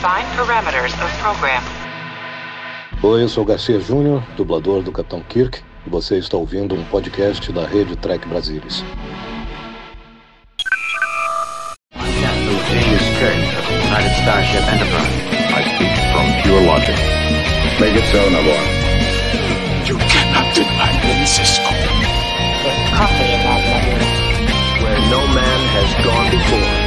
Define parameters of program. Oi, eu sou Garcia Júnior, dublador do Capitão Kirk, e você está ouvindo um podcast da rede Trek Brasilis. Captain James Kirk of the United Starship Enterprise. I speak from pure logic. Make it so, Nabor. You cannot deny me, Cisco. There's coffee in that letter. Where no man has gone before.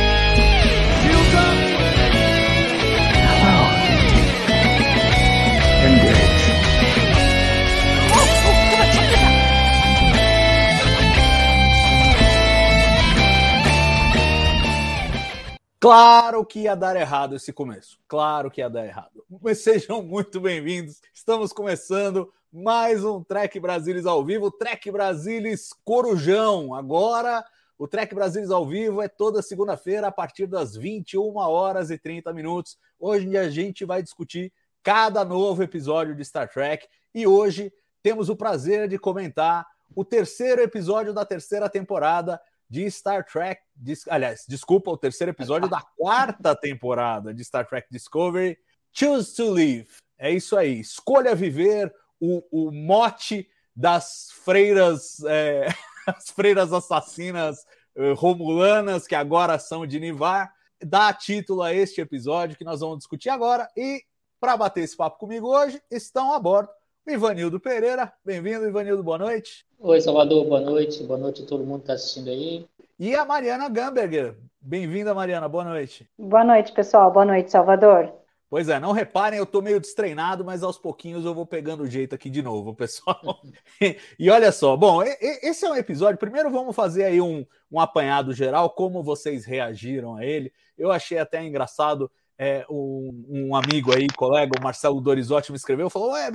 Claro que ia dar errado esse começo. Claro que ia dar errado. Mas sejam muito bem-vindos. Estamos começando mais um Trek Brasilis ao vivo, Trek Brasilis Corujão. Agora, o Trek Brasilis ao vivo é toda segunda-feira a partir das 21 horas e 30 minutos. Hoje a gente vai discutir cada novo episódio de Star Trek e hoje temos o prazer de comentar o terceiro episódio da terceira temporada de Star Trek. Dis- aliás, desculpa, o terceiro episódio da quarta temporada de Star Trek Discovery. Choose to Live. É isso aí. Escolha viver o, o mote das freiras, é, as freiras assassinas eh, romulanas que agora são de Nivar. Dá título a este episódio que nós vamos discutir agora. E para bater esse papo comigo hoje, estão a bordo Ivanildo Pereira. Bem-vindo, Ivanildo. Boa noite. Oi, Salvador, boa noite. Boa noite a todo mundo que está assistindo aí. E a Mariana Gamberger. Bem-vinda, Mariana. Boa noite. Boa noite, pessoal. Boa noite, Salvador. Pois é, não reparem, eu tô meio destreinado, mas aos pouquinhos eu vou pegando o jeito aqui de novo, pessoal. e olha só, bom, esse é um episódio. Primeiro vamos fazer aí um, um apanhado geral, como vocês reagiram a ele. Eu achei até engraçado. É, um, um amigo aí, colega, o Marcelo Dorizotti, me escreveu, falou: Ué,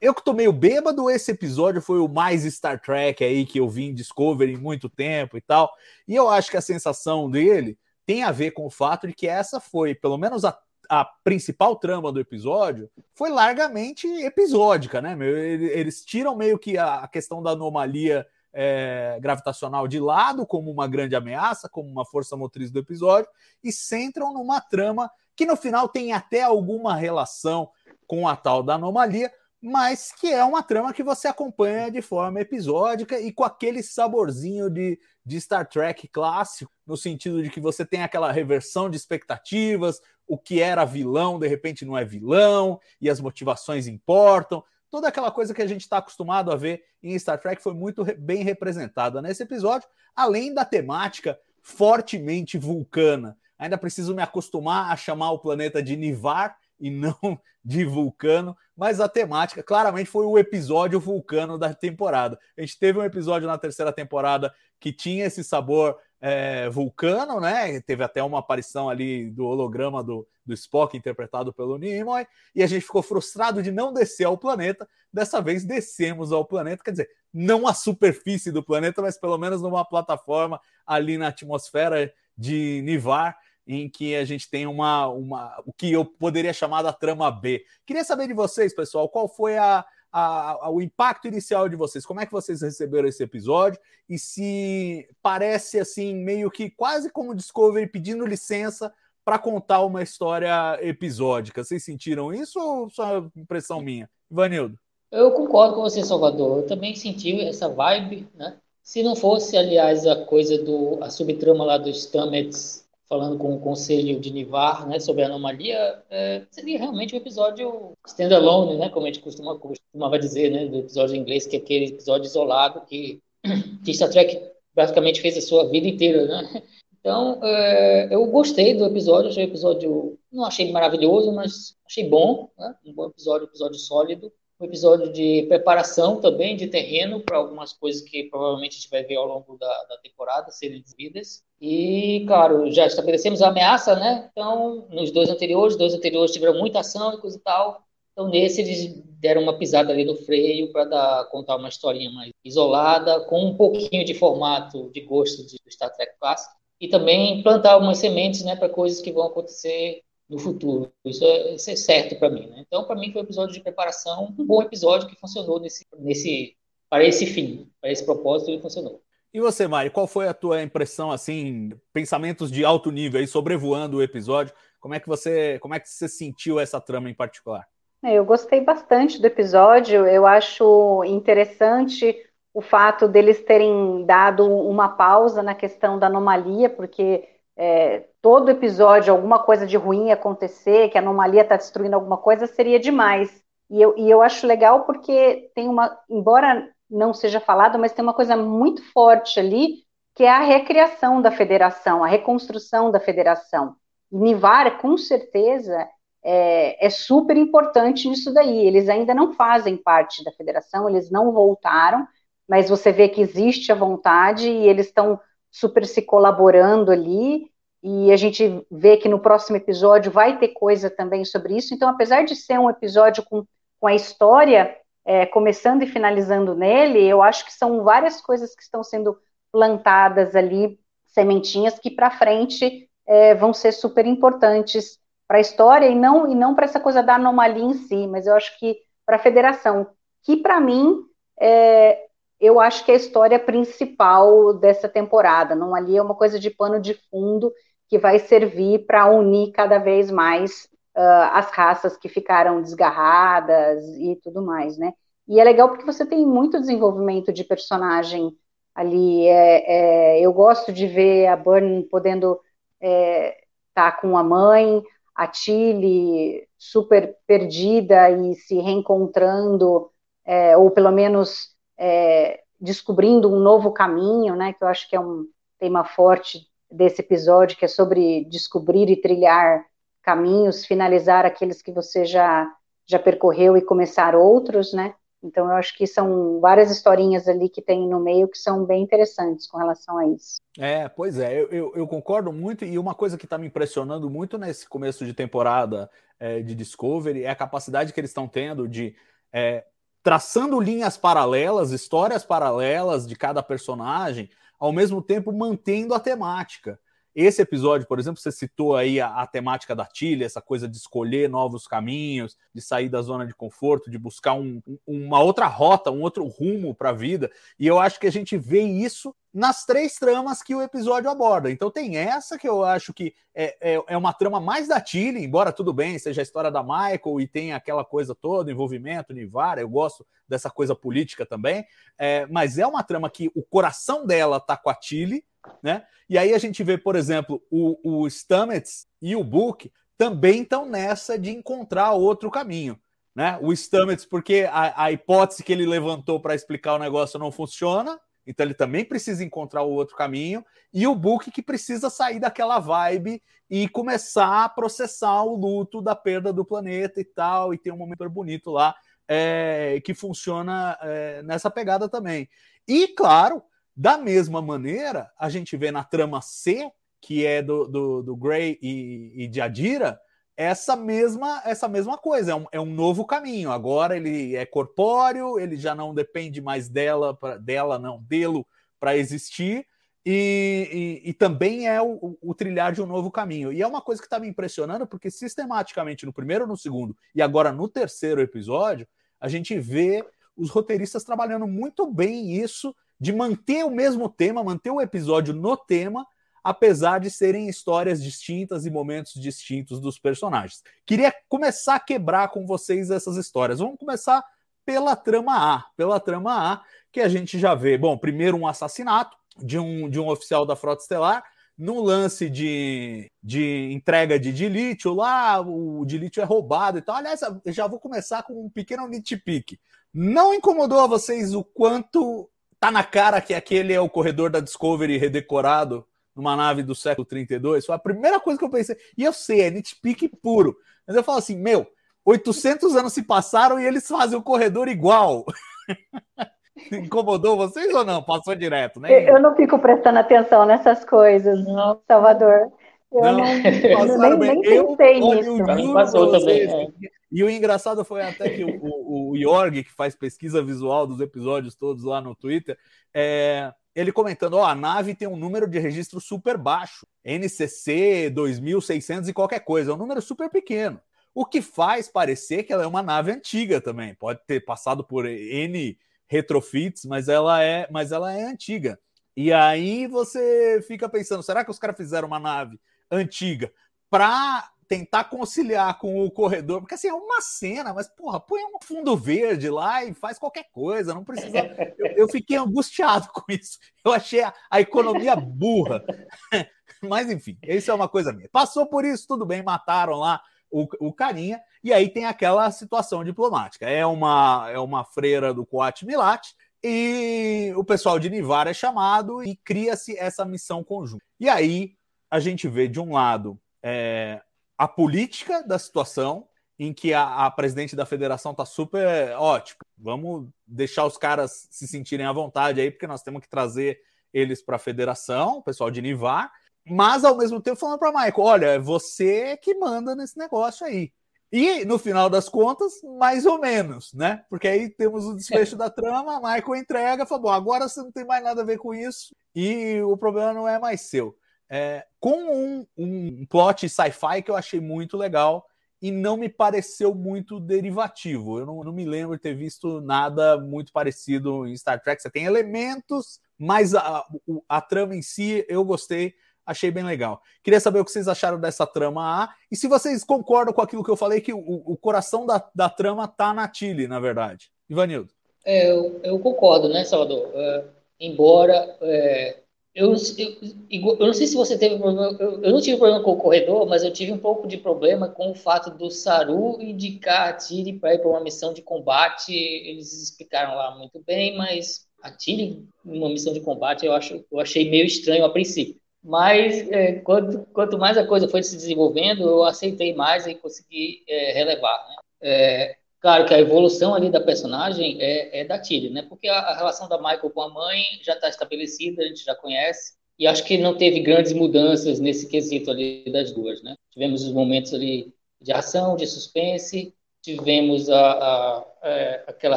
eu que tô meio bêbado, esse episódio foi o mais Star Trek aí que eu vi em Discovery em muito tempo e tal. E eu acho que a sensação dele tem a ver com o fato de que essa foi, pelo menos a, a principal trama do episódio, foi largamente episódica, né? meu? Ele- Eles tiram meio que a a questão da anomalia é, gravitacional de lado como uma grande ameaça, como uma força motriz do episódio, e centram numa trama que no final tem até alguma relação com a tal da anomalia, mas que é uma trama que você acompanha de forma episódica e com aquele saborzinho de, de Star Trek clássico, no sentido de que você tem aquela reversão de expectativas, o que era vilão de repente não é vilão, e as motivações importam. Toda aquela coisa que a gente está acostumado a ver em Star Trek foi muito re- bem representada nesse episódio, além da temática fortemente vulcana. Ainda preciso me acostumar a chamar o planeta de Nivar e não de Vulcano, mas a temática claramente foi o episódio vulcano da temporada. A gente teve um episódio na terceira temporada que tinha esse sabor é, vulcano, né? Teve até uma aparição ali do holograma do, do Spock interpretado pelo Nimoy, e a gente ficou frustrado de não descer ao planeta. Dessa vez descemos ao planeta, quer dizer, não a superfície do planeta, mas pelo menos numa plataforma ali na atmosfera de Nivar em que a gente tem uma, uma o que eu poderia chamar da trama B. Queria saber de vocês, pessoal, qual foi a, a- a- o impacto inicial de vocês? Como é que vocês receberam esse episódio? E se parece assim, meio que quase como Discovery pedindo licença para contar uma história episódica. Vocês sentiram isso ou só impressão minha? Ivanildo. Eu concordo com você, Salvador. Eu também senti essa vibe, né? Se não fosse, aliás, a coisa do a subtrama lá dos Stamets falando com o conselho de Nivar, né, sobre a anomalia, é, seria realmente um episódio standalone, né, como a gente costuma, costumava dizer, né, do episódio em inglês, que é aquele episódio isolado que, que Star Trek praticamente fez a sua vida inteira, né? Então, é, eu gostei do episódio, achei o episódio, não achei maravilhoso, mas achei bom, né? Um bom episódio, episódio sólido um episódio de preparação também de terreno para algumas coisas que provavelmente a gente vai ver ao longo da, da temporada serem desenvolvidas. E, claro, já estabelecemos a ameaça, né? Então, nos dois anteriores, dois anteriores tiveram muita ação e coisa e tal. Então, nesse, eles deram uma pisada ali no freio para contar uma historinha mais isolada, com um pouquinho de formato de gosto de Star Trek clássico. E também plantar algumas sementes né, para coisas que vão acontecer no futuro. Isso é, isso é certo para mim. Né? Então, para mim, foi um episódio de preparação, um bom episódio que funcionou nesse, nesse, para esse fim, para esse propósito, ele funcionou. E você, Mari, qual foi a tua impressão, assim, pensamentos de alto nível aí, sobrevoando o episódio? Como é que você, como é que você sentiu essa trama em particular? É, eu gostei bastante do episódio. Eu acho interessante o fato deles terem dado uma pausa na questão da anomalia, porque é, todo episódio alguma coisa de ruim acontecer, que a anomalia está destruindo alguma coisa, seria demais. E eu, e eu acho legal porque tem uma, embora não seja falado, mas tem uma coisa muito forte ali, que é a recriação da federação, a reconstrução da federação. E Nivar, com certeza, é, é, super importante nisso daí. Eles ainda não fazem parte da federação, eles não voltaram, mas você vê que existe a vontade e eles estão super se colaborando ali. E a gente vê que no próximo episódio vai ter coisa também sobre isso. Então, apesar de ser um episódio com, com a história é, começando e finalizando nele, eu acho que são várias coisas que estão sendo plantadas ali, sementinhas que para frente é, vão ser super importantes para a história e não, e não para essa coisa da anomalia em si, mas eu acho que para a federação, que para mim é, eu acho que é a história principal dessa temporada. Não ali é uma coisa de pano de fundo que vai servir para unir cada vez mais uh, as raças que ficaram desgarradas e tudo mais, né? E é legal porque você tem muito desenvolvimento de personagem ali. É, é, eu gosto de ver a Burn podendo estar é, tá com a mãe, a Tilly super perdida e se reencontrando, é, ou pelo menos é, descobrindo um novo caminho, né? Que eu acho que é um tema forte desse episódio, que é sobre descobrir e trilhar caminhos, finalizar aqueles que você já já percorreu e começar outros, né? Então, eu acho que são várias historinhas ali que tem no meio que são bem interessantes com relação a isso. É, pois é, eu, eu, eu concordo muito. E uma coisa que está me impressionando muito nesse começo de temporada é, de Discovery é a capacidade que eles estão tendo de é, traçando linhas paralelas, histórias paralelas de cada personagem, ao mesmo tempo mantendo a temática. Esse episódio, por exemplo, você citou aí a, a temática da Tilha, essa coisa de escolher novos caminhos, de sair da zona de conforto, de buscar um, uma outra rota, um outro rumo para a vida. E eu acho que a gente vê isso nas três tramas que o episódio aborda. Então tem essa que eu acho que é, é, é uma trama mais da Tilly, embora tudo bem, seja a história da Michael e tem aquela coisa toda, envolvimento, Nivara, eu gosto dessa coisa política também, é, mas é uma trama que o coração dela tá com a Tilly, né? E aí a gente vê, por exemplo, o, o Stamets e o Book também estão nessa de encontrar outro caminho. Né? O Stamets, porque a, a hipótese que ele levantou para explicar o negócio não funciona, então ele também precisa encontrar o outro caminho, e o Book que precisa sair daquela vibe e começar a processar o luto da perda do planeta e tal, e tem um momento bonito lá é, que funciona é, nessa pegada também. E, claro, da mesma maneira, a gente vê na trama C, que é do, do, do Gray e, e de Adira, essa mesma essa mesma coisa. É um, é um novo caminho. Agora ele é corpóreo, ele já não depende mais dela, pra, dela não, dele para existir. E, e, e, também é o, o, trilhar de um novo caminho. E é uma coisa que está me impressionando, porque sistematicamente no primeiro, no segundo e agora no terceiro episódio, a gente vê os roteiristas trabalhando muito bem isso de manter o mesmo tema, manter o episódio no tema, apesar de serem histórias distintas e momentos distintos dos personagens. Queria começar a quebrar com vocês essas histórias. Vamos começar pela trama A, pela trama A, que a gente já vê, bom, primeiro um assassinato de um, de um oficial da Frota Estelar, num lance de, de entrega de dilítio lá, o dilítio é roubado e tal. Aliás, já vou começar com um pequeno nitpick. Não incomodou a vocês o quanto tá na cara que aquele é o corredor da Discovery redecorado numa nave do século 32. Foi a primeira coisa que eu pensei. E eu sei, é nitpick puro. Mas eu falo assim, meu, 800 anos se passaram e eles fazem o corredor igual. Incomodou vocês ou não? Passou direto, né? Eu não fico prestando atenção nessas coisas, não. Salvador. Eu não, não nem, nem pensei eu, nisso. Passou também. É. E o engraçado foi até que o, o, Jorg, que faz pesquisa visual dos episódios todos lá no Twitter, é, ele comentando: ó, a nave tem um número de registro super baixo, NCC 2600 e qualquer coisa, é um número super pequeno. O que faz parecer que ela é uma nave antiga também. Pode ter passado por N retrofits, mas ela é, mas ela é antiga. E aí você fica pensando: será que os caras fizeram uma nave antiga para tentar conciliar com o corredor, porque assim, é uma cena, mas porra, põe um fundo verde lá e faz qualquer coisa, não precisa. Eu, eu fiquei angustiado com isso. Eu achei a, a economia burra. Mas enfim, isso é uma coisa minha. Passou por isso, tudo bem, mataram lá o, o carinha, e aí tem aquela situação diplomática. É uma, é uma freira do Coat Milat, e o pessoal de Nivar é chamado e cria-se essa missão conjunta. E aí a gente vê, de um lado, é, a política da situação, em que a, a presidente da federação está super ótimo. Vamos deixar os caras se sentirem à vontade aí, porque nós temos que trazer eles para a federação, o pessoal de Nivar, mas ao mesmo tempo falando para Michael: olha, é você que manda nesse negócio aí. E no final das contas, mais ou menos, né? Porque aí temos o desfecho da trama, Michael entrega, fala: bom, agora você não tem mais nada a ver com isso e o problema não é mais seu. É, com um, um plot sci-fi que eu achei muito legal e não me pareceu muito derivativo. Eu não, não, me lembro de ter visto nada muito parecido em Star Trek. Você tem elementos, mas a, a, trama em si eu gostei achei bem legal. Queria saber o que vocês acharam dessa trama A e se vocês concordam com aquilo que eu falei, que o, o coração da, da trama tá na Tilly, na verdade. Ivanildo. É, eu, eu, concordo, né, Salvador? É, embora. É, eu, eu, eu, não sei se você teve problema. Eu, eu, não tive problema com o corredor, mas eu tive um pouco de problema com o fato do Saru indicar a Tilly para ir para uma missão de combate. Eles explicaram lá muito bem, mas a Tilly, uma missão de combate, eu, acho, eu achei meio estranho a princípio. Mas é, quanto, quanto mais a coisa foi se desenvolvendo, eu aceitei mais e consegui é, relevar. Né? É, claro que a evolução ali da personagem é, é da Tilly, né? Porque a, a, relação da Michael com a mãe já está estabelecida, a gente já conhece, e acho que não teve grandes mudanças nesse quesito ali das duas, né? Tivemos os momentos ali de ação, de suspense, tivemos a, a, a, é, aquela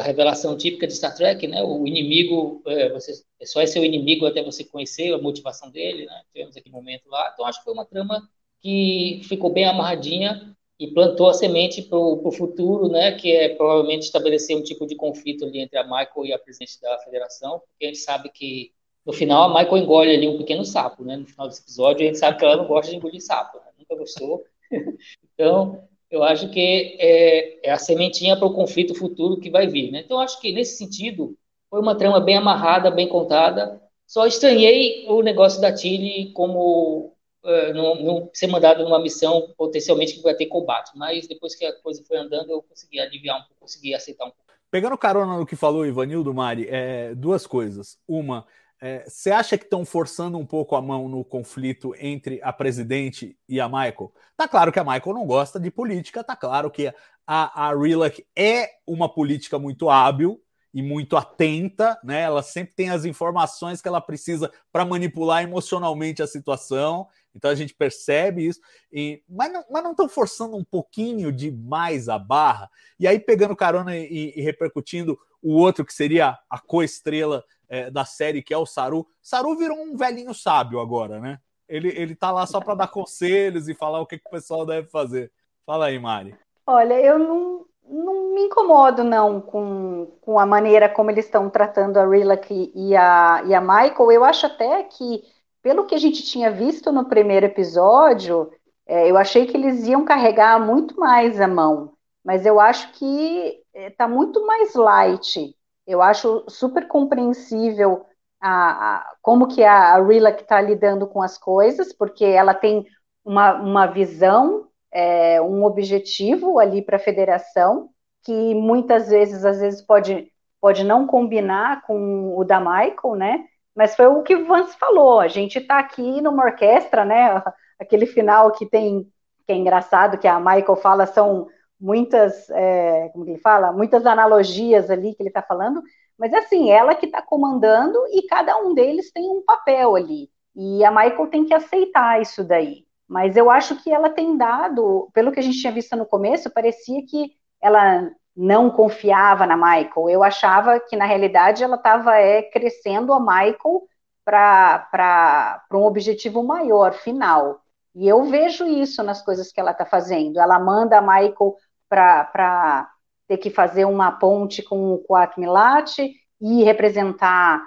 revelação típica de Star Trek, né? O inimigo, é, você é só é seu inimigo até você conhecer a motivação dele, né? Tivemos aquele momento lá. Então acho que foi uma trama que ficou bem amarradinha e plantou a semente para o futuro, né? Que é provavelmente estabelecer um tipo de conflito ali entre a Michael e a presidente da federação, porque a gente sabe que no final a Michael engole ali um pequeno sapo, né? No final desse episódio a gente sabe que ela não gosta de engolir sapo, né? nunca gostou. então eu acho que é, é a sementinha para o conflito futuro que vai vir. Né? Então, acho que nesse sentido, foi uma trama bem amarrada, bem contada. Só estranhei o negócio da Tilly como não, não, ser mandado numa missão potencialmente que vai ter combate. Mas depois que a coisa foi andando, eu consegui aliviar um pouco, consegui aceitar um pouco. Pegando carona no que falou Ivanildo, Mari, é, duas coisas. Uma, é, você acha que estão forçando um pouco a mão no conflito entre a presidente e a Michael? Tá claro que a Michael não gosta de política, tá claro que a, a Rilak é uma política muito hábil e muito atenta, né? Ela sempre tem as informações que ela precisa para manipular emocionalmente a situação. Então a gente percebe isso, e, mas não estão forçando um pouquinho demais a barra. E aí, pegando carona e, e repercutindo o outro que seria a co-estrela é, da série, que é o Saru. Saru virou um velhinho sábio agora, né? Ele, ele tá lá só para dar conselhos e falar o que, que o pessoal deve fazer. Fala aí, Mari. Olha, eu não, não me incomodo, não, com, com a maneira como eles estão tratando a Rilak e a, e a Michael. Eu acho até que, pelo que a gente tinha visto no primeiro episódio, é, eu achei que eles iam carregar muito mais a mão. Mas eu acho que está é, muito mais light eu acho super compreensível a, a como que a, Rila que está lidando com as coisas, porque ela tem uma, uma visão, é, um objetivo ali para a federação, que muitas vezes, às vezes, pode, pode não combinar com o da Michael, né? Mas foi o que o Vance falou, a gente está aqui numa orquestra, né? Aquele final que tem, que é engraçado, que a Michael fala, são muitas, é, como ele fala, muitas analogias ali que ele está falando, mas assim, ela que está comandando e cada um deles tem um papel ali. E a Michael tem que aceitar isso daí. Mas eu acho que ela tem dado, pelo que a gente tinha visto no começo, parecia que ela não confiava na Michael. Eu achava que, na realidade, ela estava é, crescendo a Michael para um objetivo maior, final. E eu vejo isso nas coisas que ela está fazendo. Ela manda a Michael para ter que fazer uma ponte com o Coat Milat e representar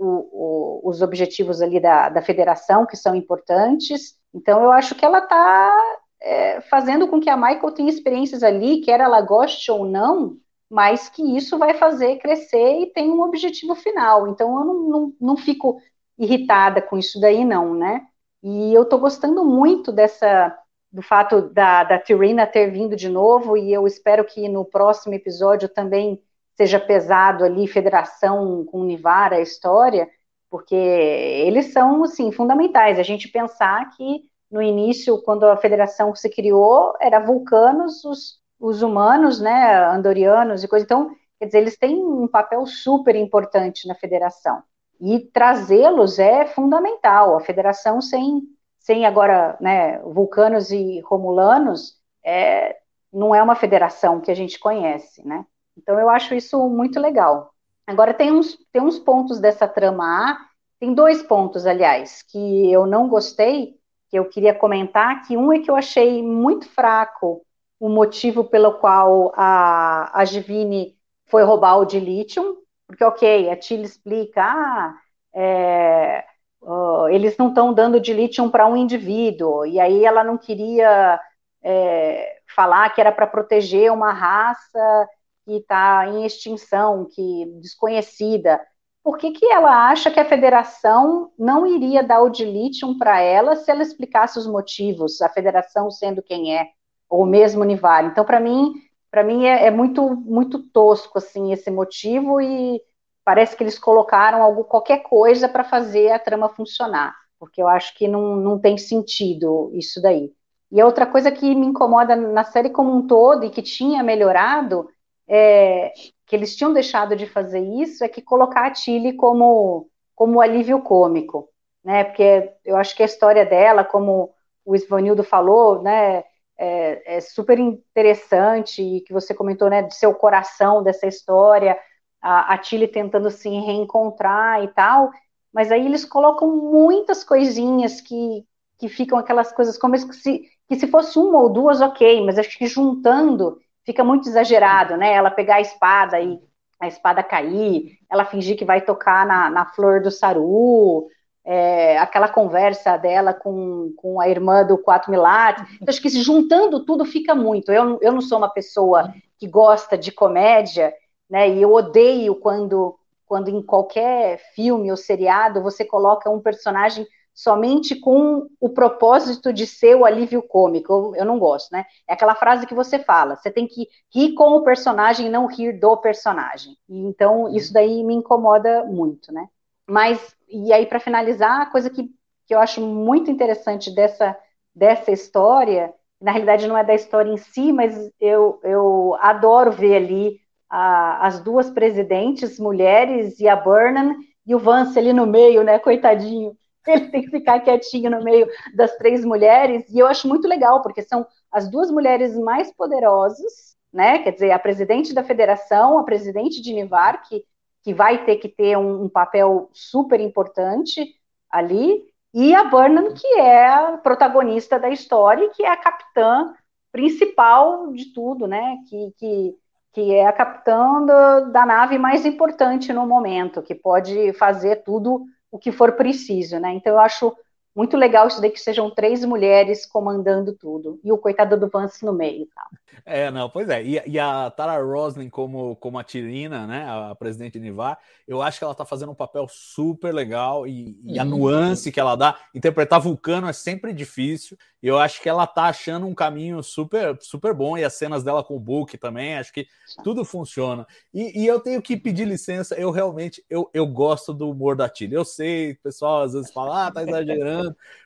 o, o, os objetivos ali da, da federação, que são importantes. Então, eu acho que ela está é, fazendo com que a Michael tenha experiências ali, quer ela goste ou não, mas que isso vai fazer crescer e tem um objetivo final. Então eu não, não, não fico irritada com isso daí, não, né? E eu tô gostando muito dessa do fato da, da Tyrina ter vindo de novo, e eu espero que no próximo episódio também seja pesado ali, federação com Nivara, a história, porque eles são, assim, fundamentais. A gente pensar que no início, quando a federação se criou, era vulcanos, os, os humanos, né, andorianos e coisa. Então, quer dizer, eles têm um papel super importante na federação. E trazê-los é fundamental. A federação sem, sem agora, né, vulcanos e romulanos, é, não é uma federação que a gente conhece, né? Então, eu acho isso muito legal. Agora, tem uns, tem uns pontos dessa trama A, tem dois pontos, aliás, que eu não gostei, que eu queria comentar, que um é que eu achei muito fraco o motivo pelo qual a, a Givine foi roubar o de lítio, porque, ok, a Tilly explica, ah, é, uh, eles não estão dando de lítio para um indivíduo, e aí ela não queria é, falar que era para proteger uma raça que está em extinção, que desconhecida por que, que ela acha que a federação não iria dar o de lítio para ela se ela explicasse os motivos, a federação sendo quem é, ou mesmo Nivar. Então, para mim, para mim é, é, muito muito tosco assim esse motivo e parece que eles colocaram algo qualquer coisa para fazer a trama funcionar, porque eu acho que não, não tem sentido isso daí. E a outra coisa que me incomoda na série como um todo e que tinha melhorado é que eles tinham deixado de fazer isso é que colocar a Tilly como, como alívio cômico, né? Porque eu acho que a história dela, como o Isvanildo falou, né? É, é super interessante e que você comentou, né? De ser o coração dessa história, a, a Tilly tentando se reencontrar e tal. Mas aí eles colocam muitas coisinhas que, que ficam aquelas coisas como se, que se fosse uma ou duas, ok, mas acho que juntando fica muito exagerado, né? Ela pegar a espada e a espada cair, ela fingir que vai tocar na, na flor do saru, é, aquela conversa dela com, com a irmã do Quatro Milates. Então, acho que se juntando tudo fica muito. Eu, eu não sou uma pessoa que gosta de comédia, né? E eu odeio quando, quando em qualquer filme ou seriado você coloca um personagem somente com o propósito de ser o alívio cômico. Eu, eu, não gosto, né? É aquela frase que você fala, você tem que rir com o personagem e não rir do personagem. Então, uhum. isso daí me incomoda muito, né? Mas, e aí, para finalizar, a coisa que, que eu acho muito interessante dessa, dessa história, na realidade não é da história em si, mas eu, eu adoro ver ali a, as duas presidentes, mulheres, e a Burnham, e o Vance ali no meio, né, coitadinho, ele tem que ficar quietinho no meio das três mulheres, e eu acho muito legal, porque são as duas mulheres mais poderosas, né? Quer dizer, a presidente da federação, a presidente de Nivar, que, que vai ter que ter um, um papel super importante ali, e a Burnham, que é a protagonista da história, que é a capitã principal de tudo, né? Que, que, que é a capitã do, da nave mais importante no momento, que pode fazer tudo o que for preciso, né? Então eu acho muito legal isso daí que sejam três mulheres comandando tudo. E o coitado do Vance no meio, tá? É, não, pois é. E, e, a Tara Roslin como, como a Tirina, né? A presidente de Nivar, eu acho que ela tá fazendo um papel super legal e, e a nuance que ela dá. Interpretar Vulcano é sempre difícil. E eu acho que ela tá achando um caminho super, super bom. E as cenas dela com o Book também, acho que tudo funciona. E, e eu tenho que pedir licença, eu realmente eu, eu gosto do humor da Tilly. Eu sei, o pessoal às vezes fala, ah, tá exagerando.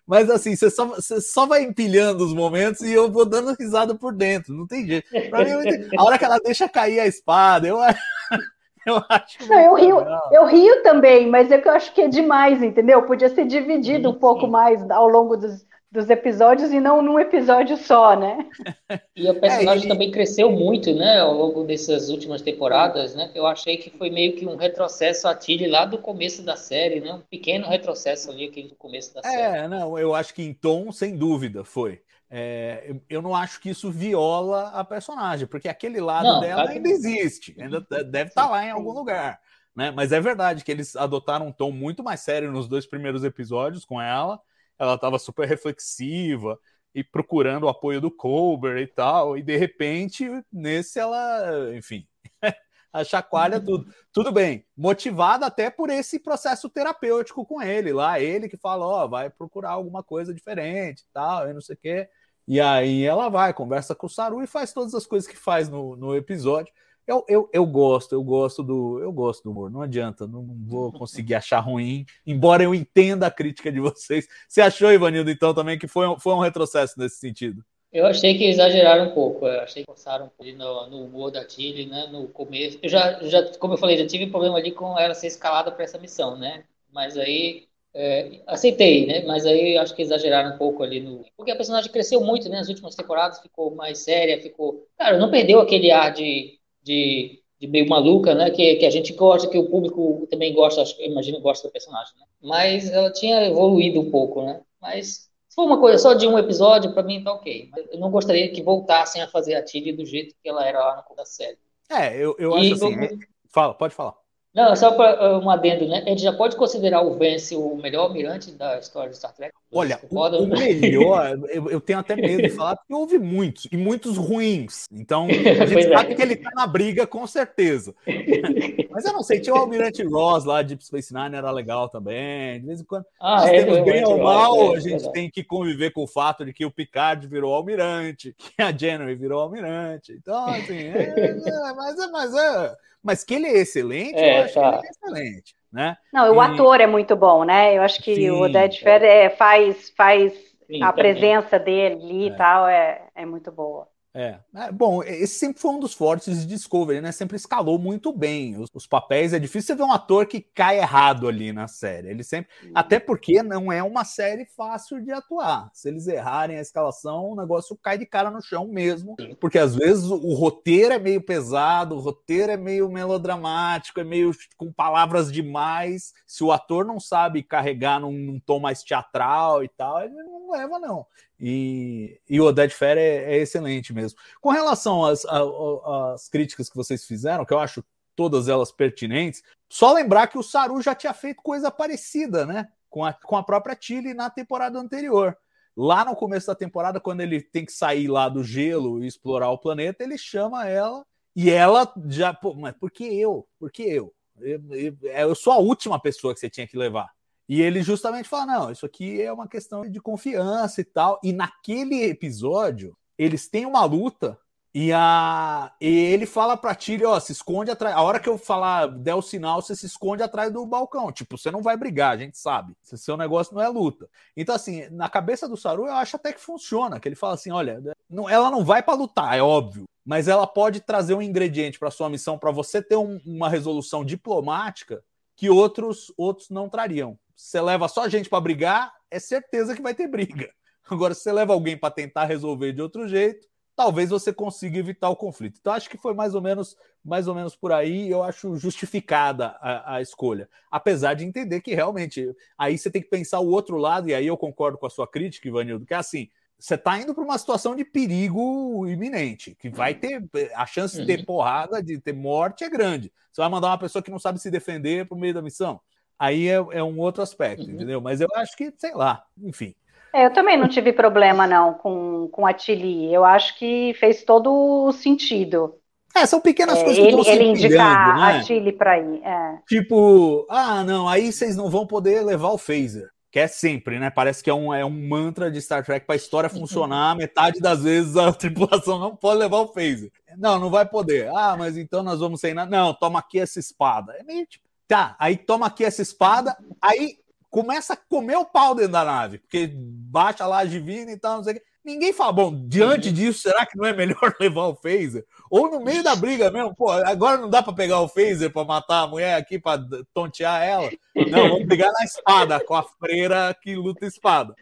Mas assim, você só, você só vai empilhando os momentos e eu vou dando risada por dentro. Não tem jeito. Pra mim, a hora que ela deixa cair a espada, eu eu acho. Não, eu rio, eu rio também, mas é que eu acho que é demais, entendeu? Podia ser dividido sim, um pouco sim. mais ao longo dos, dos episódios e não num episódio só, né? E o personagem é, também cresceu muito, né, ao longo dessas últimas temporadas, né? Eu achei que foi meio que um retrocesso a Tilly lá do começo da série, né? Um pequeno retrocesso ali aqui do começo da é, série. É, não, eu acho que em tom, sem dúvida, foi. É, eu não acho que isso viola a personagem, porque aquele lado não, dela ainda existe, ainda deve estar tá lá em algum lugar. Né? Mas é verdade que eles adotaram um tom muito mais sério nos dois primeiros episódios com ela ela estava super reflexiva. e procurando o apoio do Colbert e tal, e de repente, nesse ela, enfim, a chacoalha tudo. Tudo bem, motivada até por esse processo terapêutico com ele lá, ele que fala, ó, oh, vai procurar alguma coisa diferente e tal, e não sei o quê. E aí ela vai, conversa com o Saru e faz todas as coisas que faz no, no episódio. Eu, eu, eu gosto, eu gosto do eu gosto do humor, não adianta, não vou conseguir achar ruim, embora eu entenda a crítica de vocês. Você achou, Ivanildo, então, também que foi um, foi um retrocesso nesse sentido? Eu achei que exageraram um pouco, eu achei que forçaram um pouco no, no humor da Tilly, né, no começo. Eu já, já, como eu falei, já tive problema ali com ela ser escalada para essa missão, né? Mas aí é, aceitei, né? Mas aí acho que exageraram um pouco ali no. Porque a personagem cresceu muito, né? Nas últimas temporadas ficou mais séria, ficou. Cara, não perdeu aquele ar de de, de meio maluca, né? Que, que a gente gosta, que o público também gosta, acho, imagino gosta da personagem, né? Mas ela tinha evoluído um pouco, né? Mas se for uma coisa só de um episódio, para mim tá ok. Mas eu não gostaria que voltassem a fazer a Tilly do jeito que ela era lá no da série. É, eu, eu acho assim. Eu... Fala, pode falar. Não, só para um adendo, né? A gente já pode considerar o Vance o melhor almirante da história de Star Trek? Olha, o, o melhor, eu, eu, tenho até medo de falar, porque houve muitos, e muitos ruins. Então, a gente sabe é. que ele tá na briga, com certeza. Mas eu não sei, tinha o Almirante Ross lá de Space Nine, era legal também. De vez em quando, ah, nós é, temos bem ou mal, é, a gente tem que conviver com o fato de que o Picard virou almirante, que a January virou almirante. Então, assim, é, mas, mas, mas que ele é excelente, eu acho tá. que ele é excelente né? Não, o ator é muito bom, né? Eu acho que Sim, o Oded Fer é, faz, faz Sim, a presença dele ali e é. tal é, é muito boa. É. é. Bom, esse sempre foi um dos fortes de Discovery, né? Sempre escalou muito bem os, os, papéis. É difícil você ver um ator que cai errado ali na série. Ele sempre. Até porque não é uma série fácil de atuar. Se eles errarem a escalação, o negócio cai de cara no chão mesmo. Porque às vezes o, o roteiro é meio pesado, o roteiro é meio melodramático, é meio com palavras demais. Se o ator não sabe carregar num, num tom mais teatral e tal, ele não leva, não. E, e o Oded Fair é, é, excelente mesmo. Com relação às, às, críticas que vocês fizeram, que eu acho todas elas pertinentes, só lembrar que o Saru já tinha feito coisa parecida, né? Com a, com a própria Tilly na temporada anterior. Lá no começo da temporada, quando ele tem que sair lá do gelo e explorar o planeta, ele chama ela e ela já. Pô, mas por que eu? Por que eu? Eu, eu? eu sou a última pessoa que você tinha que levar. E ele justamente fala: não, isso aqui é uma questão de confiança e tal. E naquele episódio, eles têm uma luta e, a, e ele fala pra Tyrion, ó, se esconde atrás. A hora que eu falar, der o sinal, você se esconde atrás do balcão. Tipo, você não vai brigar, a gente sabe. Seu negócio não é luta. Então, assim, na cabeça do Saru, eu acho até que funciona. Que ele fala assim: olha, não, ela não vai para lutar, é óbvio. Mas ela pode trazer um ingrediente para sua missão, para você ter um, uma resolução diplomática que outros, outros não trariam você leva só gente para brigar, é certeza que vai ter briga. Agora, se você leva alguém para tentar resolver de outro jeito, talvez você consiga evitar o conflito. Então, acho que foi mais ou menos, mais ou menos por aí. Eu acho justificada a, a escolha, apesar de entender que realmente aí você tem que pensar o outro lado. E aí eu concordo com a sua crítica, Ivanildo, que é assim: você está indo para uma situação de perigo iminente, que vai ter a chance de ter uhum. porrada, de ter morte é grande. Você vai mandar uma pessoa que não sabe se defender para o meio da missão aí é, é um outro aspecto, uhum. entendeu? Mas eu acho que, sei lá, enfim. É, eu também não tive problema, não, com, com a Tilly. Eu acho que fez todo o sentido. É, são pequenas é, coisas ele, que ele indicar né? a Tilly para ir. É. Tipo, ah, não, aí vocês não vão poder levar o phaser. Que é sempre, né? Parece que é um, é um mantra de Star Trek para a história uhum. funcionar. Metade das vezes a tripulação não pode levar o phaser. Não, não vai poder. Ah, mas então nós vamos sem nada. Não, toma aqui essa espada. É meio tipo, Tá, aí toma aqui essa espada, aí começa a comer o pau dentro da nave, porque baixa lá a divina e tal, não sei o que. Ninguém fala, bom, diante uhum. disso, será que não é melhor levar o phaser? Ou no meio da briga mesmo, pô, agora não dá para pegar o phaser para matar a mulher aqui, para tontear ela. Não, vamos pegar na espada, com a freira que luta espada.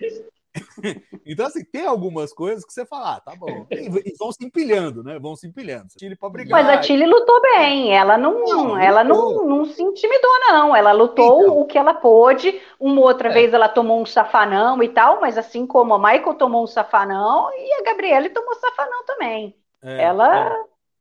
então, assim, tem algumas coisas que você fala, ah, tá bom. E, vão se empilhando, né? Vão se empilhando. Chile pra brigar. Mas a Chile lutou bem. Ela não, não ela não, não se intimidou, não. Ela lutou então, o que ela pôde. Uma outra é. vez ela tomou um safanão e tal, mas assim como a Michael tomou um safanão e a Gabriele tomou safanão também. É, ela,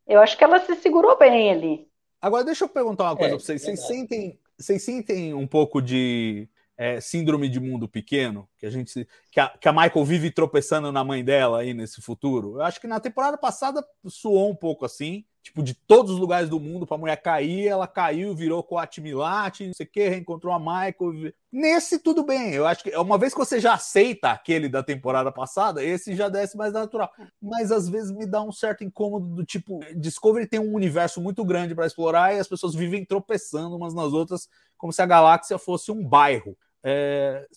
é. eu acho que ela se segurou bem ali. Agora, deixa eu perguntar uma coisa é, pra vocês. Vocês sentem, vocês sentem um pouco de é, síndrome de mundo pequeno, Que a gente que a, que a Michael vive tropeçando na mãe dela aí nesse futuro. Eu acho que na temporada passada suou um pouco assim tipo, de todos os lugares do mundo para a mulher cair, ela caiu, virou coate milate, não sei o que, reencontrou a Michael. Nesse, tudo bem. Eu acho que uma vez que você já aceita aquele da temporada passada, esse já desce mais natural. Mas às vezes me dá um certo incômodo do tipo, Discovery tem um universo muito grande para explorar e as pessoas vivem tropeçando umas nas outras, como se a galáxia fosse um bairro. É,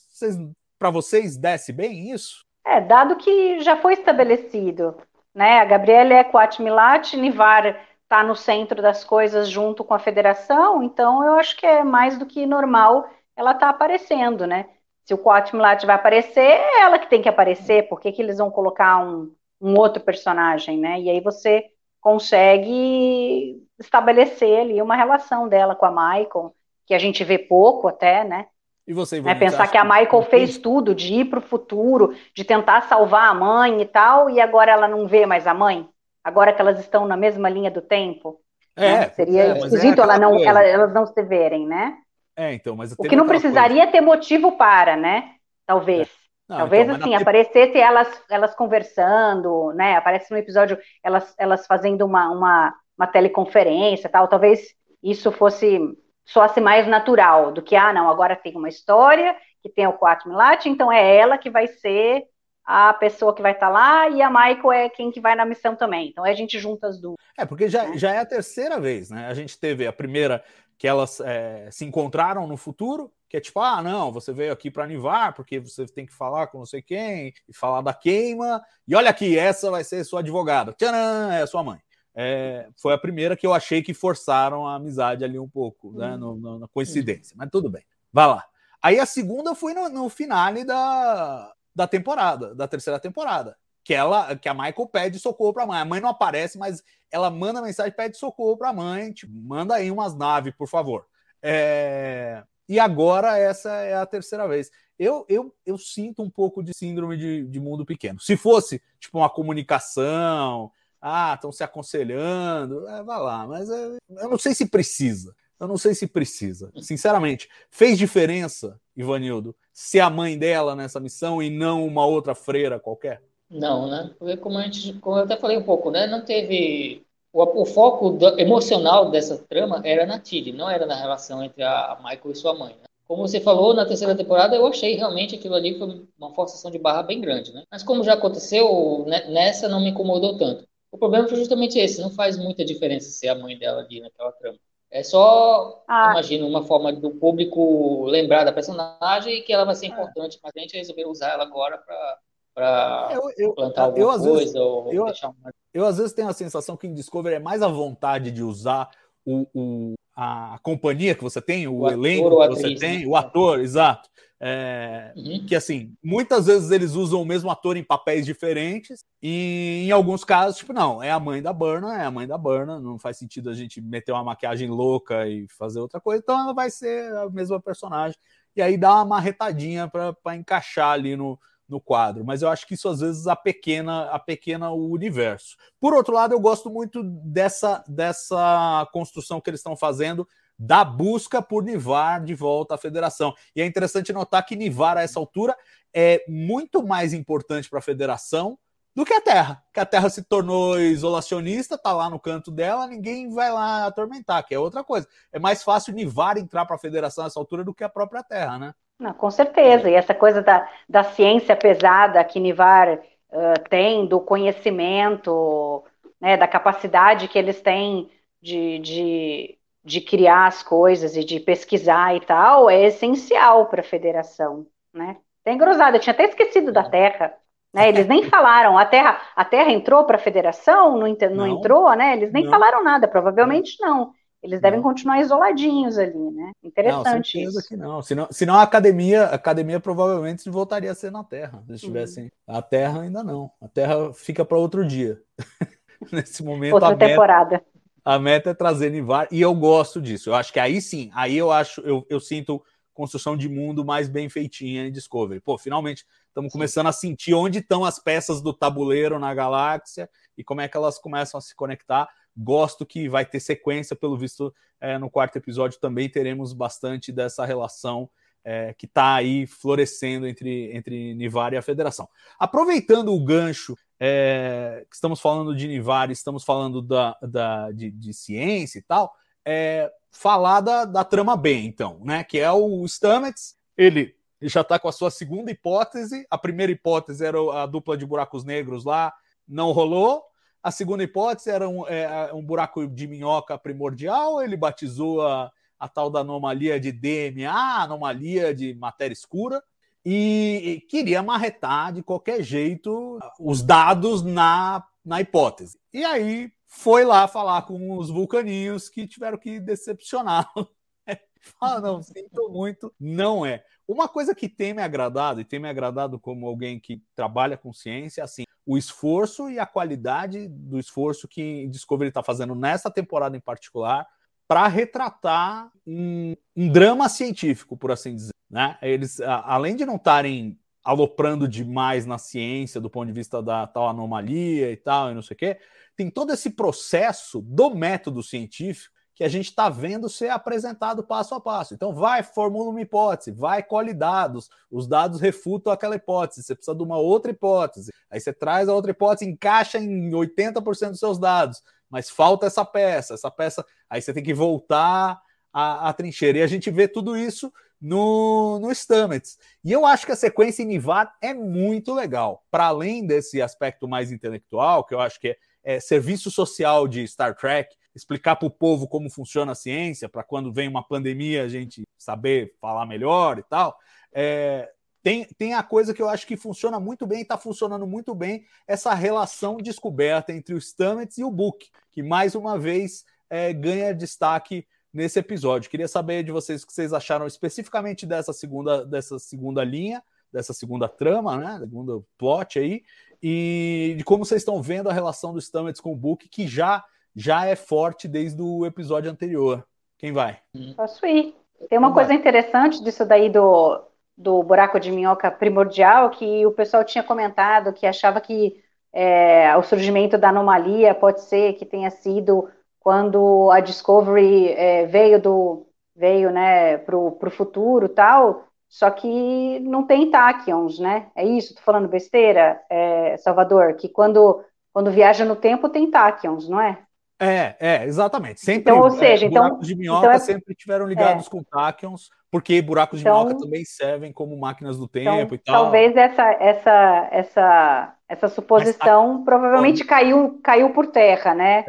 para vocês, desce bem isso? É, dado que já foi estabelecido né? A Gabriela é Coatmilat, Nivar está no centro das coisas junto com a federação, então eu acho que é mais do que normal ela tá aparecendo, né? Se o Coatmilat vai aparecer, é ela que tem que aparecer, por que, que eles vão colocar um, um outro personagem, né? E aí você consegue estabelecer ali uma relação dela com a Michael, que a gente vê pouco até, né? E você, Ivone, é Pensar que a Michael que... fez tudo, de ir para o futuro, de tentar salvar a mãe e tal, e agora ela não vê mais a mãe? Agora que elas estão na mesma linha do tempo? É, né? Seria é, esquisito é ela não, ela, elas não se verem, né? É, então, mas... O que não precisaria coisa... ter motivo para, né? Talvez. É. Não, Talvez então, assim, na... aparecesse elas, elas conversando, né? Aparece no episódio elas, elas fazendo uma, uma, uma teleconferência tal. Talvez isso fosse soasse mais natural do que, ah, não, agora tem uma história que tem o Quatro Milate, então é ela que vai ser a pessoa que vai estar tá lá e a Michael é quem que vai na missão também. Então é a gente junta as duas. É, porque já, né? já é a terceira vez, né? A gente teve a primeira que elas é, se encontraram no futuro, que é tipo, ah, não, você veio aqui para Nivar, porque você tem que falar com não sei quem, e falar da queima, e olha aqui, essa vai ser sua advogada. Tcharam, é a sua mãe é, foi a primeira que eu achei que forçaram a amizade ali um pouco, né, no, no, na coincidência, mas tudo bem, vai lá. Aí a segunda foi no, no finale da, da temporada, da terceira temporada, que ela, que a Michael pede socorro para a mãe. A mãe não aparece, mas ela manda mensagem, pede socorro para a mãe, tipo, manda aí umas naves, por favor. É... E agora essa é a terceira vez. Eu, eu, eu sinto um pouco de síndrome de, de mundo pequeno. Se fosse tipo uma comunicação, ah, estão se aconselhando, é, vai lá, mas é, eu não sei se precisa. Eu não sei se precisa. Sinceramente, fez diferença, Ivanildo, ser a mãe dela nessa missão e não uma outra freira qualquer? Não, né? Como, a gente, como eu até falei um pouco, né? Não teve. O, o foco do, emocional dessa trama era na Tilly, não era na relação entre a Michael e sua mãe. Né? Como você falou, na terceira temporada eu achei realmente aquilo ali foi uma forçação de barra bem grande, né? Mas como já aconteceu, né, nessa não me incomodou tanto. O problema foi justamente esse, não faz muita diferença ser a mãe dela ali naquela trama. É só, ah. imagino, uma forma do público lembrar da personagem e que ela vai ser é. importante, mas a gente resolveu usar ela agora para plantar alguma eu, coisa vezes, ou eu, deixar uma... Eu, às vezes, tenho a sensação que em Discovery é mais a vontade de usar o, o a companhia que você tem, o, o elenco ator, que você atriz, tem, né? o ator, exato. É, uhum. Que assim, muitas vezes eles usam o mesmo ator em papéis diferentes, e em alguns casos, tipo, não, é a mãe da Burna, é a mãe da Burna, não faz sentido a gente meter uma maquiagem louca e fazer outra coisa, então ela vai ser a mesma personagem. E aí dá uma marretadinha para encaixar ali no, no quadro, mas eu acho que isso às vezes a pequena a pequena o universo. Por outro lado, eu gosto muito dessa dessa construção que eles estão fazendo da busca por Nivar de volta à federação. E é interessante notar que Nivar, a essa altura, é muito mais importante para a federação do que a Terra. Que a Terra se tornou isolacionista, tá lá no canto dela, ninguém vai lá atormentar, que é outra coisa. É mais fácil Nivar entrar para a federação nessa altura do que a própria Terra, né? Não, com certeza. E essa coisa da, da ciência pesada que Nivar uh, tem, do conhecimento, né, da capacidade que eles têm de, de de criar as coisas e de pesquisar e tal é essencial para a federação, né? Tem grosada, eu tinha até esquecido da Terra, né? Eles nem falaram, a Terra, a Terra entrou para a federação, não, não, não, entrou, né? Eles nem não. falaram nada, provavelmente não. Eles devem continuar isoladinhos ali, né? Interessante não, isso. que não. Senão, senão a academia, a academia provavelmente voltaria a ser na Terra, se estivessem. Uhum. A Terra ainda não. A Terra fica para outro dia. Nesse momento. Outra temporada. A meta é trazer Nivar e eu gosto disso. Eu acho que aí sim, aí eu acho, eu, eu sinto construção de mundo mais bem feitinha em Discovery. Pô, finalmente estamos começando a sentir onde estão as peças do tabuleiro na galáxia e como é que elas começam a se conectar. Gosto que vai ter sequência, pelo visto, é, no quarto episódio também teremos bastante dessa relação é, que está aí florescendo entre, entre Nivar e a federação. Aproveitando o gancho é, estamos falando de Nivar, estamos falando da, da, de, de ciência e tal, é, falar da, da trama B, então, né? Que é o Stamets, ele já está com a sua segunda hipótese. A primeira hipótese era a dupla de buracos negros lá, não rolou. A segunda hipótese era um, é, um buraco de minhoca primordial, ele batizou a, a tal da anomalia de DMA, anomalia de matéria escura, e, e queria marretar de qualquer jeito os dados na, na hipótese. E aí foi lá falar com os vulcaninhos que tiveram que decepcionar. ah, não, sinto muito, não é. Uma coisa que tem me agradado, e tem me agradado como alguém que trabalha com ciência, é assim, o esforço e a qualidade do esforço que Discovery está fazendo nessa temporada em particular para retratar um, um, drama científico, por assim dizer. Né? Eles, além de não estarem aloprando demais na ciência do ponto de vista da tal anomalia e tal, e não sei o quê, tem todo esse processo do método científico que a gente está vendo ser apresentado passo a passo. Então, vai, formula uma hipótese, vai, colhe dados, os dados refutam aquela hipótese, você precisa de uma outra hipótese, aí você traz a outra hipótese, encaixa em 80% dos seus dados, mas falta essa peça, essa peça, aí você tem que voltar à, à trincheira. E a gente vê tudo isso no, no Stamets. E eu acho que a sequência em Nivar é muito legal. Para além desse aspecto mais intelectual, que eu acho que é, é serviço social de Star Trek, explicar para o povo como funciona a ciência, para quando vem uma pandemia a gente saber falar melhor e tal. É, tem, tem a coisa que eu acho que funciona muito bem, está funcionando muito bem, essa relação descoberta entre o Stamets e o Book, que mais uma vez é, ganha destaque nesse episódio. Queria saber de vocês o que vocês acharam especificamente dessa segunda, dessa segunda linha, dessa segunda trama, né? Segundo plot aí, e de como vocês estão vendo a relação do Stamets com o Book, que já já é forte desde o episódio anterior. Quem vai? Posso ir. Tem uma Quem coisa vai? interessante disso daí do, do buraco de minhoca primordial, que o pessoal tinha comentado que achava que é, o surgimento da anomalia pode ser que tenha sido quando a Discovery é, veio do veio né para o futuro tal só que não tem tachyons, né? É isso? Tô falando besteira, é, Salvador? Que quando quando viaja no tempo tem tachyons, não é? É, é, exatamente. Sempre, então, ou seja, é, então, buracos de minhoca então é, sempre tiveram ligados é. com tachyons, porque buracos de então, minhoca também servem como máquinas do tempo então, e tal. Talvez essa essa essa essa suposição Mas, provavelmente caiu caiu por terra, né?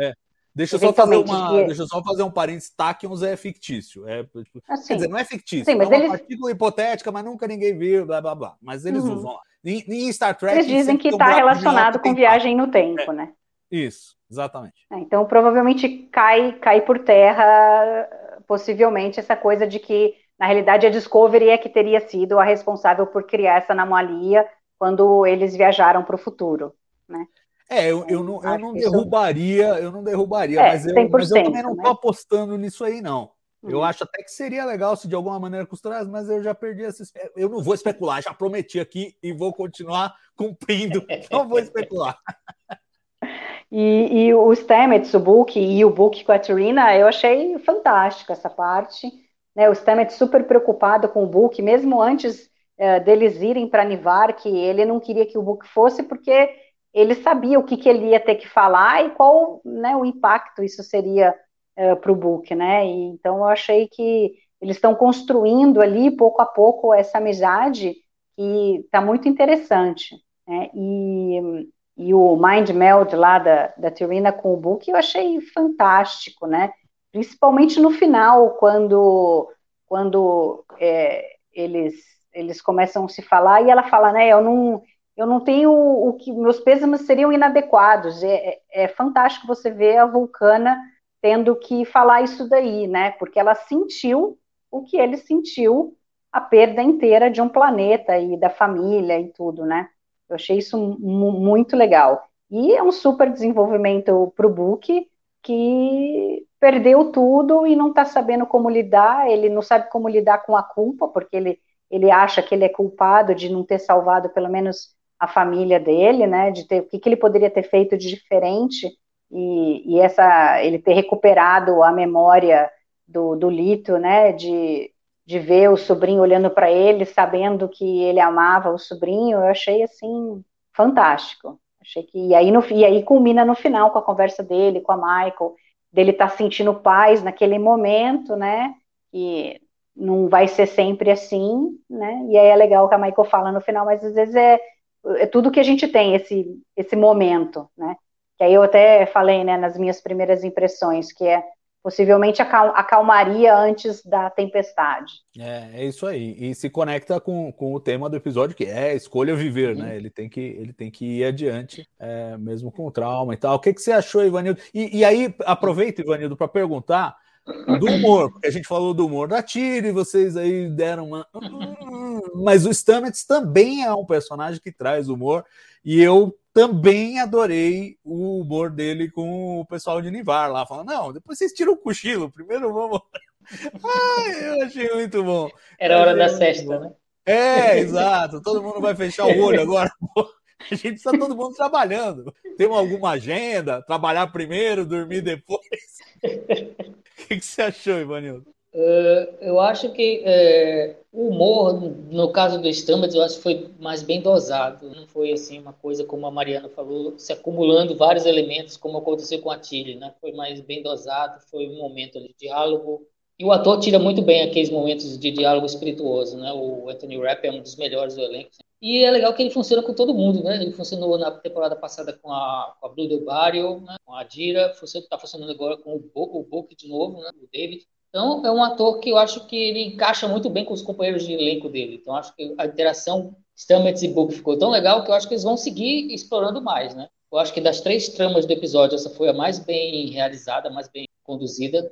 É. Deixa eu, só fazer uma, que... deixa eu só fazer um parênteses. Tachyons é fictício. É, tipo, assim, quer dizer, não é fictício. Sim, mas é uma eles... partícula hipotética, mas nunca ninguém viu, blá, blá, blá. Mas eles uhum. usam lá. Em, Star Trek... Eles dizem que está relacionado com viagem no tempo, é. né? Isso, exatamente. É, então, provavelmente cai, cai por terra, possivelmente, essa coisa de que, na realidade, a Discovery é que teria sido a responsável por criar essa anomalia quando eles viajaram para o futuro, né? É, eu, eu não, eu não derrubaria, eu não derrubaria, é, mas, eu, mas eu também não estou né? apostando nisso aí, não. Eu uhum. acho até que seria legal se de alguma maneira costurasse, mas eu já perdi essa. Eu não vou especular, já prometi aqui e vou continuar cumprindo. Não vou especular. E, e o Stamets, o book e o book com a Trina, eu achei fantástico essa parte. Né? O Stamets super preocupado com o book, mesmo antes uh, deles irem para Nivar, que ele não queria que o book fosse, porque ele sabia o que, que ele ia ter que falar e qual né, o impacto isso seria uh, eh, para o book, né? E, então eu achei que eles estão construindo ali pouco a pouco essa amizade que está muito interessante. Né? E e o Mind Meld lá da, da com o Book, eu achei fantástico, né? Principalmente no final, quando, quando é, eles, eles começam a se falar e ela fala, né, eu não, eu não tenho o que, meus pêsames seriam inadequados. É, é, é fantástico você ver a Vulcana tendo que falar isso daí, né? Porque ela sentiu o que ele sentiu, a perda inteira de um planeta e da família e tudo, né? Eu achei isso muito legal. E é um super desenvolvimento para o Book, que perdeu tudo e não está sabendo como lidar, ele não sabe como lidar com a culpa, porque ele, ele acha que ele é culpado de não ter salvado pelo menos a família dele, né, de ter, o que, que ele poderia ter feito de diferente, e, e essa, ele ter recuperado a memória do, do Lito, né, de, de ver o sobrinho olhando para ele, sabendo que ele amava o sobrinho, eu achei assim fantástico. Achei que e aí no e aí culmina no final com a conversa dele com a Michael, dele estar tá sentindo paz naquele momento, né? E não vai ser sempre assim, né? E aí é legal que a Michael fala no final, mas às vezes é, é tudo que a gente tem esse esse momento, né? Que aí eu até falei, né, nas minhas primeiras impressões, que é possivelmente acalmaria antes da tempestade. É, é isso aí. E se conecta com, com o tema do episódio, que é escolha viver, né? Ele tem que, ele tem que ir adiante, é, mesmo com trauma e tal. O que, que você achou, Ivanildo? E, e aí, aproveita, Ivanildo, para perguntar do humor, porque a gente falou do humor da Tira e vocês aí deram uma. Mas o Stamets também é um personagem que traz humor, e eu também adorei o humor dele com o pessoal de Nivar lá, falando: não, depois vocês tiram o cochilo, primeiro vamos. Ai, eu achei muito bom. Era hora da sexta, né? É, exato. Todo mundo vai fechar o olho agora. A gente está todo mundo trabalhando. Tem alguma agenda? Trabalhar primeiro, dormir depois? O que, que você achou, Ivanildo? Uh, eu acho que uh, o humor, no caso do Stamets, eu acho que foi mais bem dosado. Não foi assim uma coisa como a Mariana falou, se acumulando vários elementos, como aconteceu com a Tilly, né? Foi mais bem dosado, foi um momento de diálogo. E o ator tira muito bem aqueles momentos de diálogo espirituoso, né? O Anthony Rapp é um dos melhores do elenco. E é legal que ele funciona com todo mundo, né? Ele funcionou na temporada passada com a, com a Blue Del Barrio, né? com a Dira, está funcionando agora com o, Bo, o Book de novo, né? o David. Então, é um ator que eu acho que ele encaixa muito bem com os companheiros de elenco dele. Então, acho que a interação Stamets e Book ficou tão legal que eu acho que eles vão seguir explorando mais, né? Eu acho que das três tramas do episódio, essa foi a mais bem realizada, mais bem conduzida.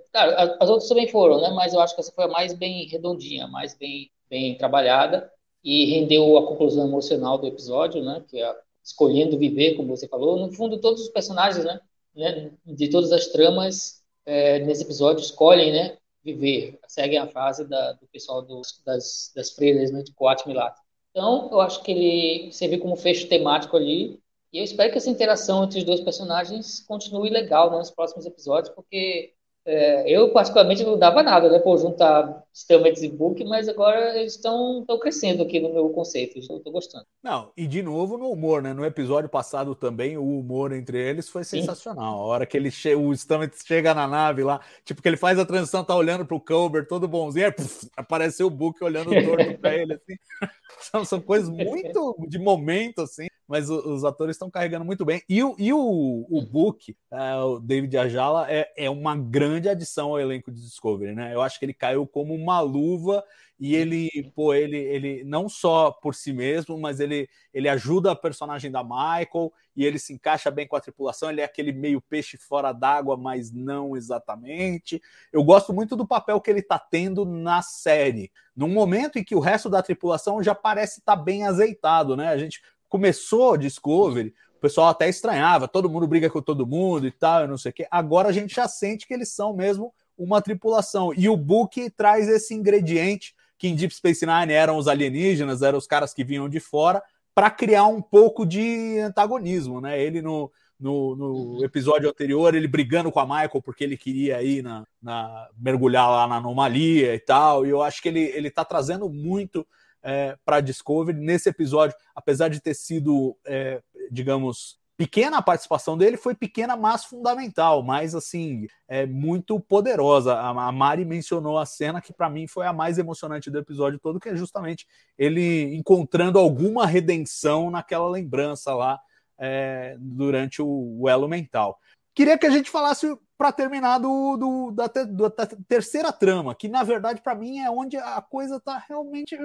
As outras também foram, né? Mas eu acho que essa foi a mais bem redondinha, mais bem, bem trabalhada e rendeu a conclusão emocional do episódio, né? Que é escolhendo viver, como você falou. No fundo, todos os personagens, né? né de todas as tramas é, nesse episódio escolhem, né? Viver, seguem a fase da, do pessoal dos, das, das freiras, né? De Coat Milat. Então, eu acho que ele serviu como fecho temático ali. E eu espero que essa interação entre os dois personagens continue legal né, nos próximos episódios, porque é, eu, particularmente, não dava nada, né, por juntar Stamets e Book, mas agora eles estão crescendo aqui no meu conceito, estou gostando. Não, e de novo no humor, né? No episódio passado também, o humor entre eles foi sensacional. Sim. A hora que ele che o Stamets chega na nave lá, tipo, que ele faz a transição, tá olhando pro Colbert todo bonzinho, aí, puf, apareceu o Book olhando torto pra ele, assim. são, são coisas muito de momento, assim mas os atores estão carregando muito bem. E o, e o, o Book, uh, o David Ajala, é, é uma grande adição ao elenco de Discovery, né? Eu acho que ele caiu como uma luva e ele, pô, ele, ele não só por si mesmo, mas ele, ele ajuda a personagem da Michael e ele se encaixa bem com a tripulação. Ele é aquele meio peixe fora d'água, mas não exatamente. Eu gosto muito do papel que ele está tendo na série, num momento em que o resto da tripulação já parece estar tá bem azeitado, né? A gente começou Discovery, o pessoal até estranhava, todo mundo briga com todo mundo e tal, não sei o quê. Agora a gente já sente que eles são mesmo uma tripulação. E o Book traz esse ingrediente que em Deep Space Nine eram os alienígenas, eram os caras que vinham de fora, para criar um pouco de antagonismo, né? Ele no, no, no, episódio anterior, ele brigando com a Michael porque ele queria ir na, na, mergulhar lá na anomalia e tal. E eu acho que ele, ele tá trazendo muito é, para Discovery. Nesse episódio, apesar de ter sido, é, digamos, pequena a participação dele, foi pequena, mas fundamental, mas assim, é muito poderosa. A Mari mencionou a cena que para mim foi a mais emocionante do episódio todo, que é justamente ele encontrando alguma redenção naquela lembrança lá é, durante o, o elo mental. Queria que a gente falasse para terminar do, do, da, da, terceira trama, que na verdade para mim é onde a coisa tá realmente.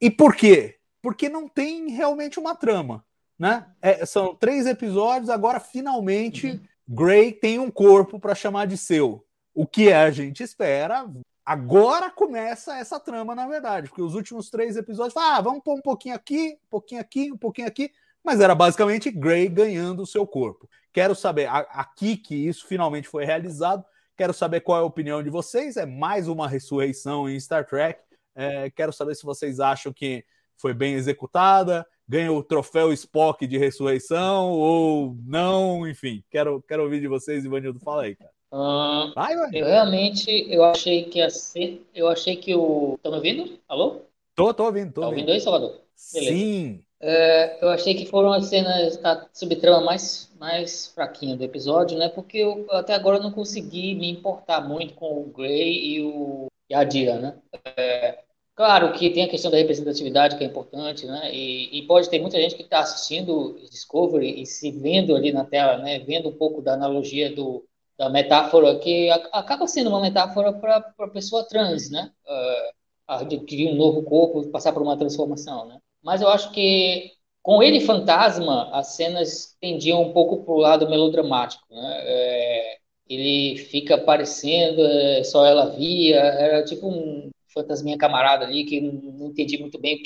E por quê? Porque não tem realmente uma trama, né? É, são três episódios, agora finalmente uhum. Gray tem um corpo para chamar de seu. O que a gente espera. Agora começa essa trama, na verdade, porque os últimos três episódios, ah, vamos pôr um pouquinho aqui, um pouquinho aqui, um pouquinho aqui, mas era basicamente Gray ganhando o seu corpo. Quero saber, aqui que isso finalmente foi realizado, quero saber qual é a opinião de vocês. É mais uma ressurreição em Star Trek. É, quero saber se vocês acham que foi bem executada, ganha o troféu Spock de ressurreição ou não, enfim. Quero, quero ouvir de vocês, Ivanildo. Fala aí, cara. Ah, Vai, vai. eu realmente eu achei que ia ser. Eu achei que o. Tá me ouvindo? Alô? Tô, tô ouvindo, tô Tá ouvindo. ouvindo aí, Salvador? Beleza. Sim. É, eu achei que foram as cenas, a subtrama mais, mais fraquinha do episódio, né? Porque eu até agora eu não consegui me importar muito com o Grey e, o, e a Dira, né? É, claro que tem a questão da representatividade que é importante, né? E, e pode ter muita gente que está assistindo Discovery e se vendo ali na tela, né? Vendo um pouco da analogia do, da metáfora que acaba sendo uma metáfora para a pessoa trans, né? É, adquirir um novo corpo, passar por uma transformação, né? Mas eu acho que com ele fantasma, as cenas tendiam um pouco para o lado melodramático, né? É, ele fica aparecendo, é, só ela via, era tipo um fantasminha camarada ali que não, entendi muito bem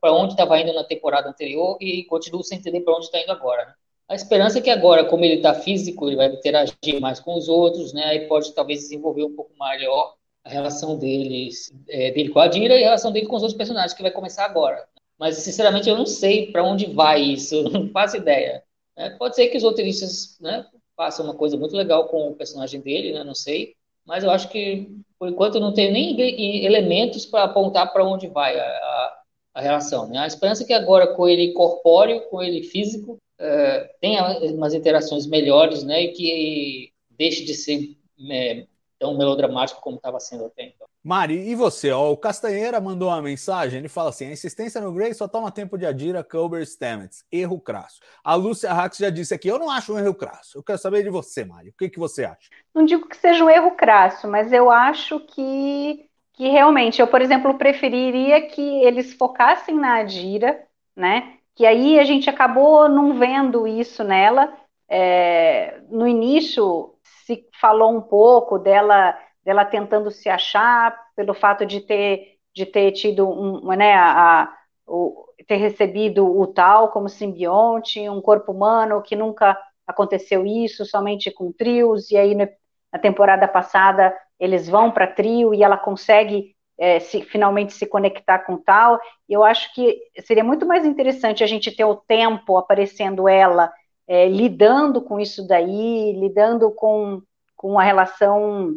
para onde estava indo na temporada anterior e continuo sem entender para onde está indo agora, né? A esperança é que agora, como ele está físico, ele vai interagir mais com os outros, né? Aí pode talvez desenvolver um pouco melhor a relação deles, é, dele com a Dira e a relação dele com os outros personagens, que vai começar agora. Mas, sinceramente, eu não sei para onde vai isso, não faço ideia. né? Pode ser que os roteiristas né, façam uma coisa muito legal com o personagem dele, né? não sei. Mas eu acho que, por enquanto, não tenho nem elementos para apontar para onde vai a, a, a relação. Né? A esperança é que agora, com ele corpóreo, com ele físico, eh, tenha umas interações melhores né? e que deixe de ser eh, tão melodramático como estava sendo até então. Mari, e você? Ó, o Castanheira mandou uma mensagem, ele fala assim, a insistência no Grey só toma tempo de Adira, Culber e Stamets. Erro crasso. A Lúcia Rax já disse aqui, eu não acho um erro crasso. Eu quero saber de você, Mari. O que, que você acha? Não digo que seja um erro crasso, mas eu acho que, que realmente, eu, por exemplo, preferiria que eles focassem na Adira, né? Que aí a gente acabou não vendo isso nela. É, no início se falou um pouco dela, dela tentando se achar pelo fato de ter, de ter tido um, né, a, a, o, ter recebido o tal como simbionte, um corpo humano que nunca aconteceu isso, somente com trios, e aí na temporada passada eles vão para trio e ela consegue é, se, finalmente se conectar com tal. Eu acho que seria muito mais interessante a gente ter o tempo aparecendo ela é, lidando com isso daí, lidando com, com a relação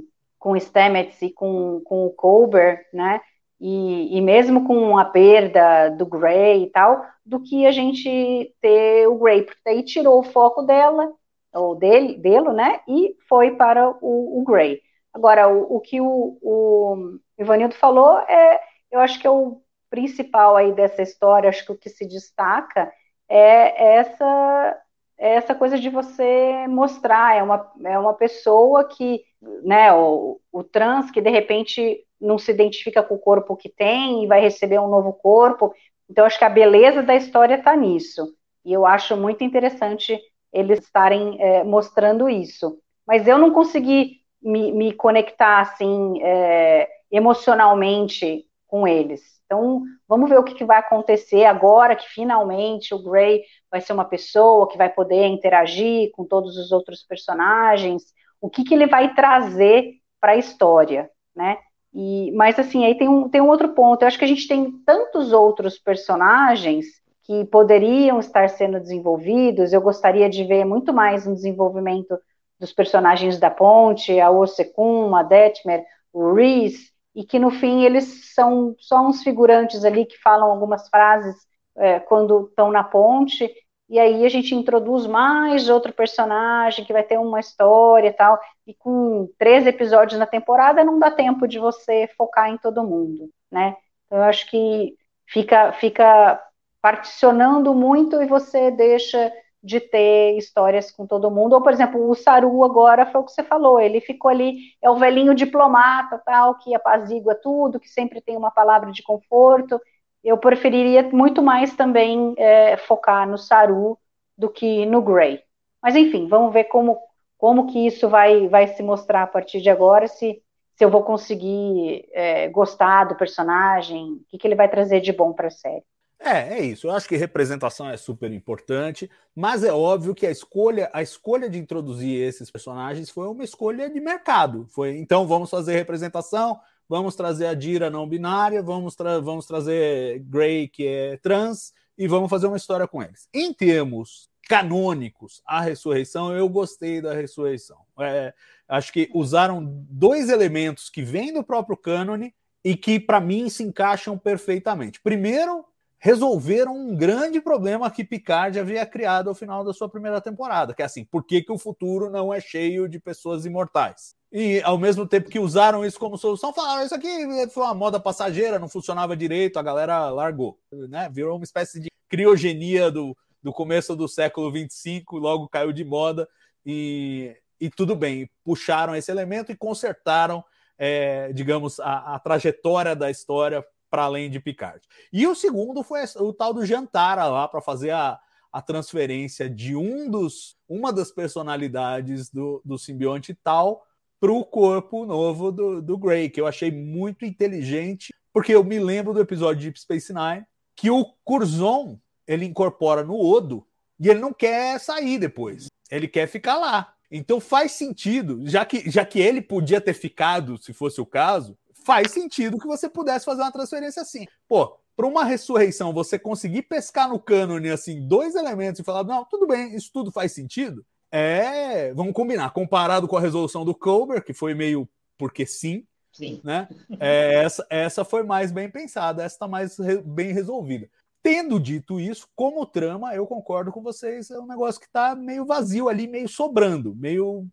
com o Stamets e com, com o Colbert, né? E, e, mesmo com a perda do Grey e tal, do que a gente ter o Grey, porque daí tirou o foco dela, ou dele, dele, né? E foi para o, o Grey. Agora, o, o que o, o Ivanildo falou é, eu acho que é o principal aí dessa história, acho que o que se destaca é essa é essa coisa de você mostrar, é uma, é uma pessoa que, né, o, o trans que de repente não se identifica com o corpo que tem e vai receber um novo corpo. Então, acho que a beleza da história está nisso. E eu acho muito interessante eles estarem é, mostrando isso. Mas eu não consegui me, me conectar assim é, emocionalmente com eles. Então, vamos ver o que, que, vai acontecer agora que finalmente o Gray vai ser uma pessoa que vai poder interagir com todos os outros personagens, o que, que ele vai trazer para a história, né? E, mas assim, aí tem um, tem um outro ponto. Eu acho que a gente tem tantos outros personagens que poderiam estar sendo desenvolvidos. Eu gostaria de ver muito mais um desenvolvimento dos personagens da Ponte, a Osekun, a Detmer, o Reese, e que no fim eles são só uns figurantes ali que falam algumas frases é, quando estão na ponte, e aí a gente introduz mais outro personagem que vai ter uma história e tal, e com três episódios na temporada não dá tempo de você focar em todo mundo, né? Então eu acho que fica, fica particionando muito e você deixa de ter histórias com todo mundo, ou por exemplo, o Saru agora foi o que você falou, ele ficou ali, é o velhinho diplomata, tal, que apazigua tudo, que sempre tem uma palavra de conforto, eu preferiria muito mais também é, focar no Saru do que no Grey. Mas enfim, vamos ver como, como que isso vai, vai se mostrar a partir de agora, se, se eu vou conseguir é, gostar do personagem, o que, que ele vai trazer de bom para a série. É, é isso. Eu acho que representação é super importante, mas é óbvio que a escolha, a escolha de introduzir esses personagens foi uma escolha de mercado. Foi, então vamos fazer representação, vamos trazer a Dira não binária, vamos, tra vamos trazer Grey, que é trans, e vamos fazer uma história com eles. Em termos canônicos à ressurreição, eu gostei da ressurreição. É, acho que usaram dois elementos que vêm do próprio cânone e que, para mim, se encaixam perfeitamente. Primeiro, resolveram um grande problema que Picard havia criado ao final da sua primeira temporada, que é assim, por que, que o futuro não é cheio de pessoas imortais? E ao mesmo tempo que usaram isso como solução, falaram: isso aqui foi uma moda passageira, não funcionava direito, a galera largou, né? Virou uma espécie de criogenia do, do começo do século 25, logo caiu de moda e, e tudo bem, puxaram esse elemento e consertaram, é, digamos, a, a trajetória da história para além de Picard. E o segundo foi o tal do Jantara lá para fazer a, a transferência de um dos, uma das personalidades do, do simbionte tal para o corpo novo do, do Grey, que eu achei muito inteligente, porque eu me lembro do episódio de Deep Space Nine, que o Curzon ele incorpora no Odo e ele não quer sair depois. Ele quer ficar lá. Então faz sentido, já que, já que ele podia ter ficado, se fosse o caso, faz sentido que você pudesse fazer uma transferência assim. Pô, para uma ressurreição, você conseguir pescar no cânone assim dois elementos e falar, não, tudo bem, isso tudo faz sentido. É, vamos combinar, comparado com a resolução do Colbert, que foi meio porque sim, Sim. né? É, essa, essa foi mais bem pensada, essa está mais re- bem resolvida. Tendo dito isso, como trama, eu concordo com vocês, é um negócio que está meio vazio ali, meio sobrando, meio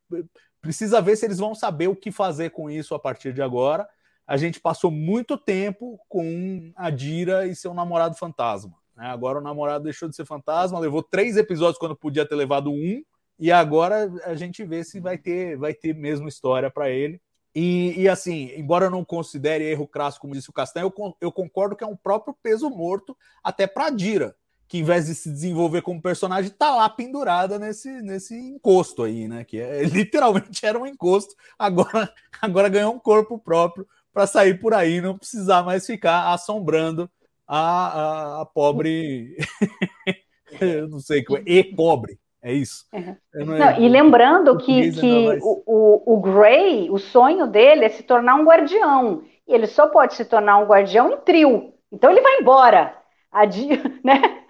precisa ver se eles vão saber o que fazer com isso a partir de agora. A gente passou muito tempo com a Dira e seu namorado fantasma. né? Agora o namorado deixou de ser fantasma, levou três episódios quando podia ter levado um, e agora a gente vê se vai ter, vai ter mesmo história para ele. E, e, assim, embora eu não considere erro crasso, como disse o Castanho, eu, eu concordo que é um próprio peso morto até para Dira, que em vez de se desenvolver como personagem, tá lá pendurada nesse, nesse encosto aí, né? Que é, literalmente era um encosto, agora, agora ganhou um corpo próprio para sair por aí, não precisar mais ficar assombrando a, a, a pobre. eu não sei como é, e pobre. É isso. Uhum. Não- Não, e lembrando que, que o, o, o Gray, o sonho dele é se tornar um guardião. E ele só pode se tornar um guardião em trio. Então ele vai embora. A Dira, né?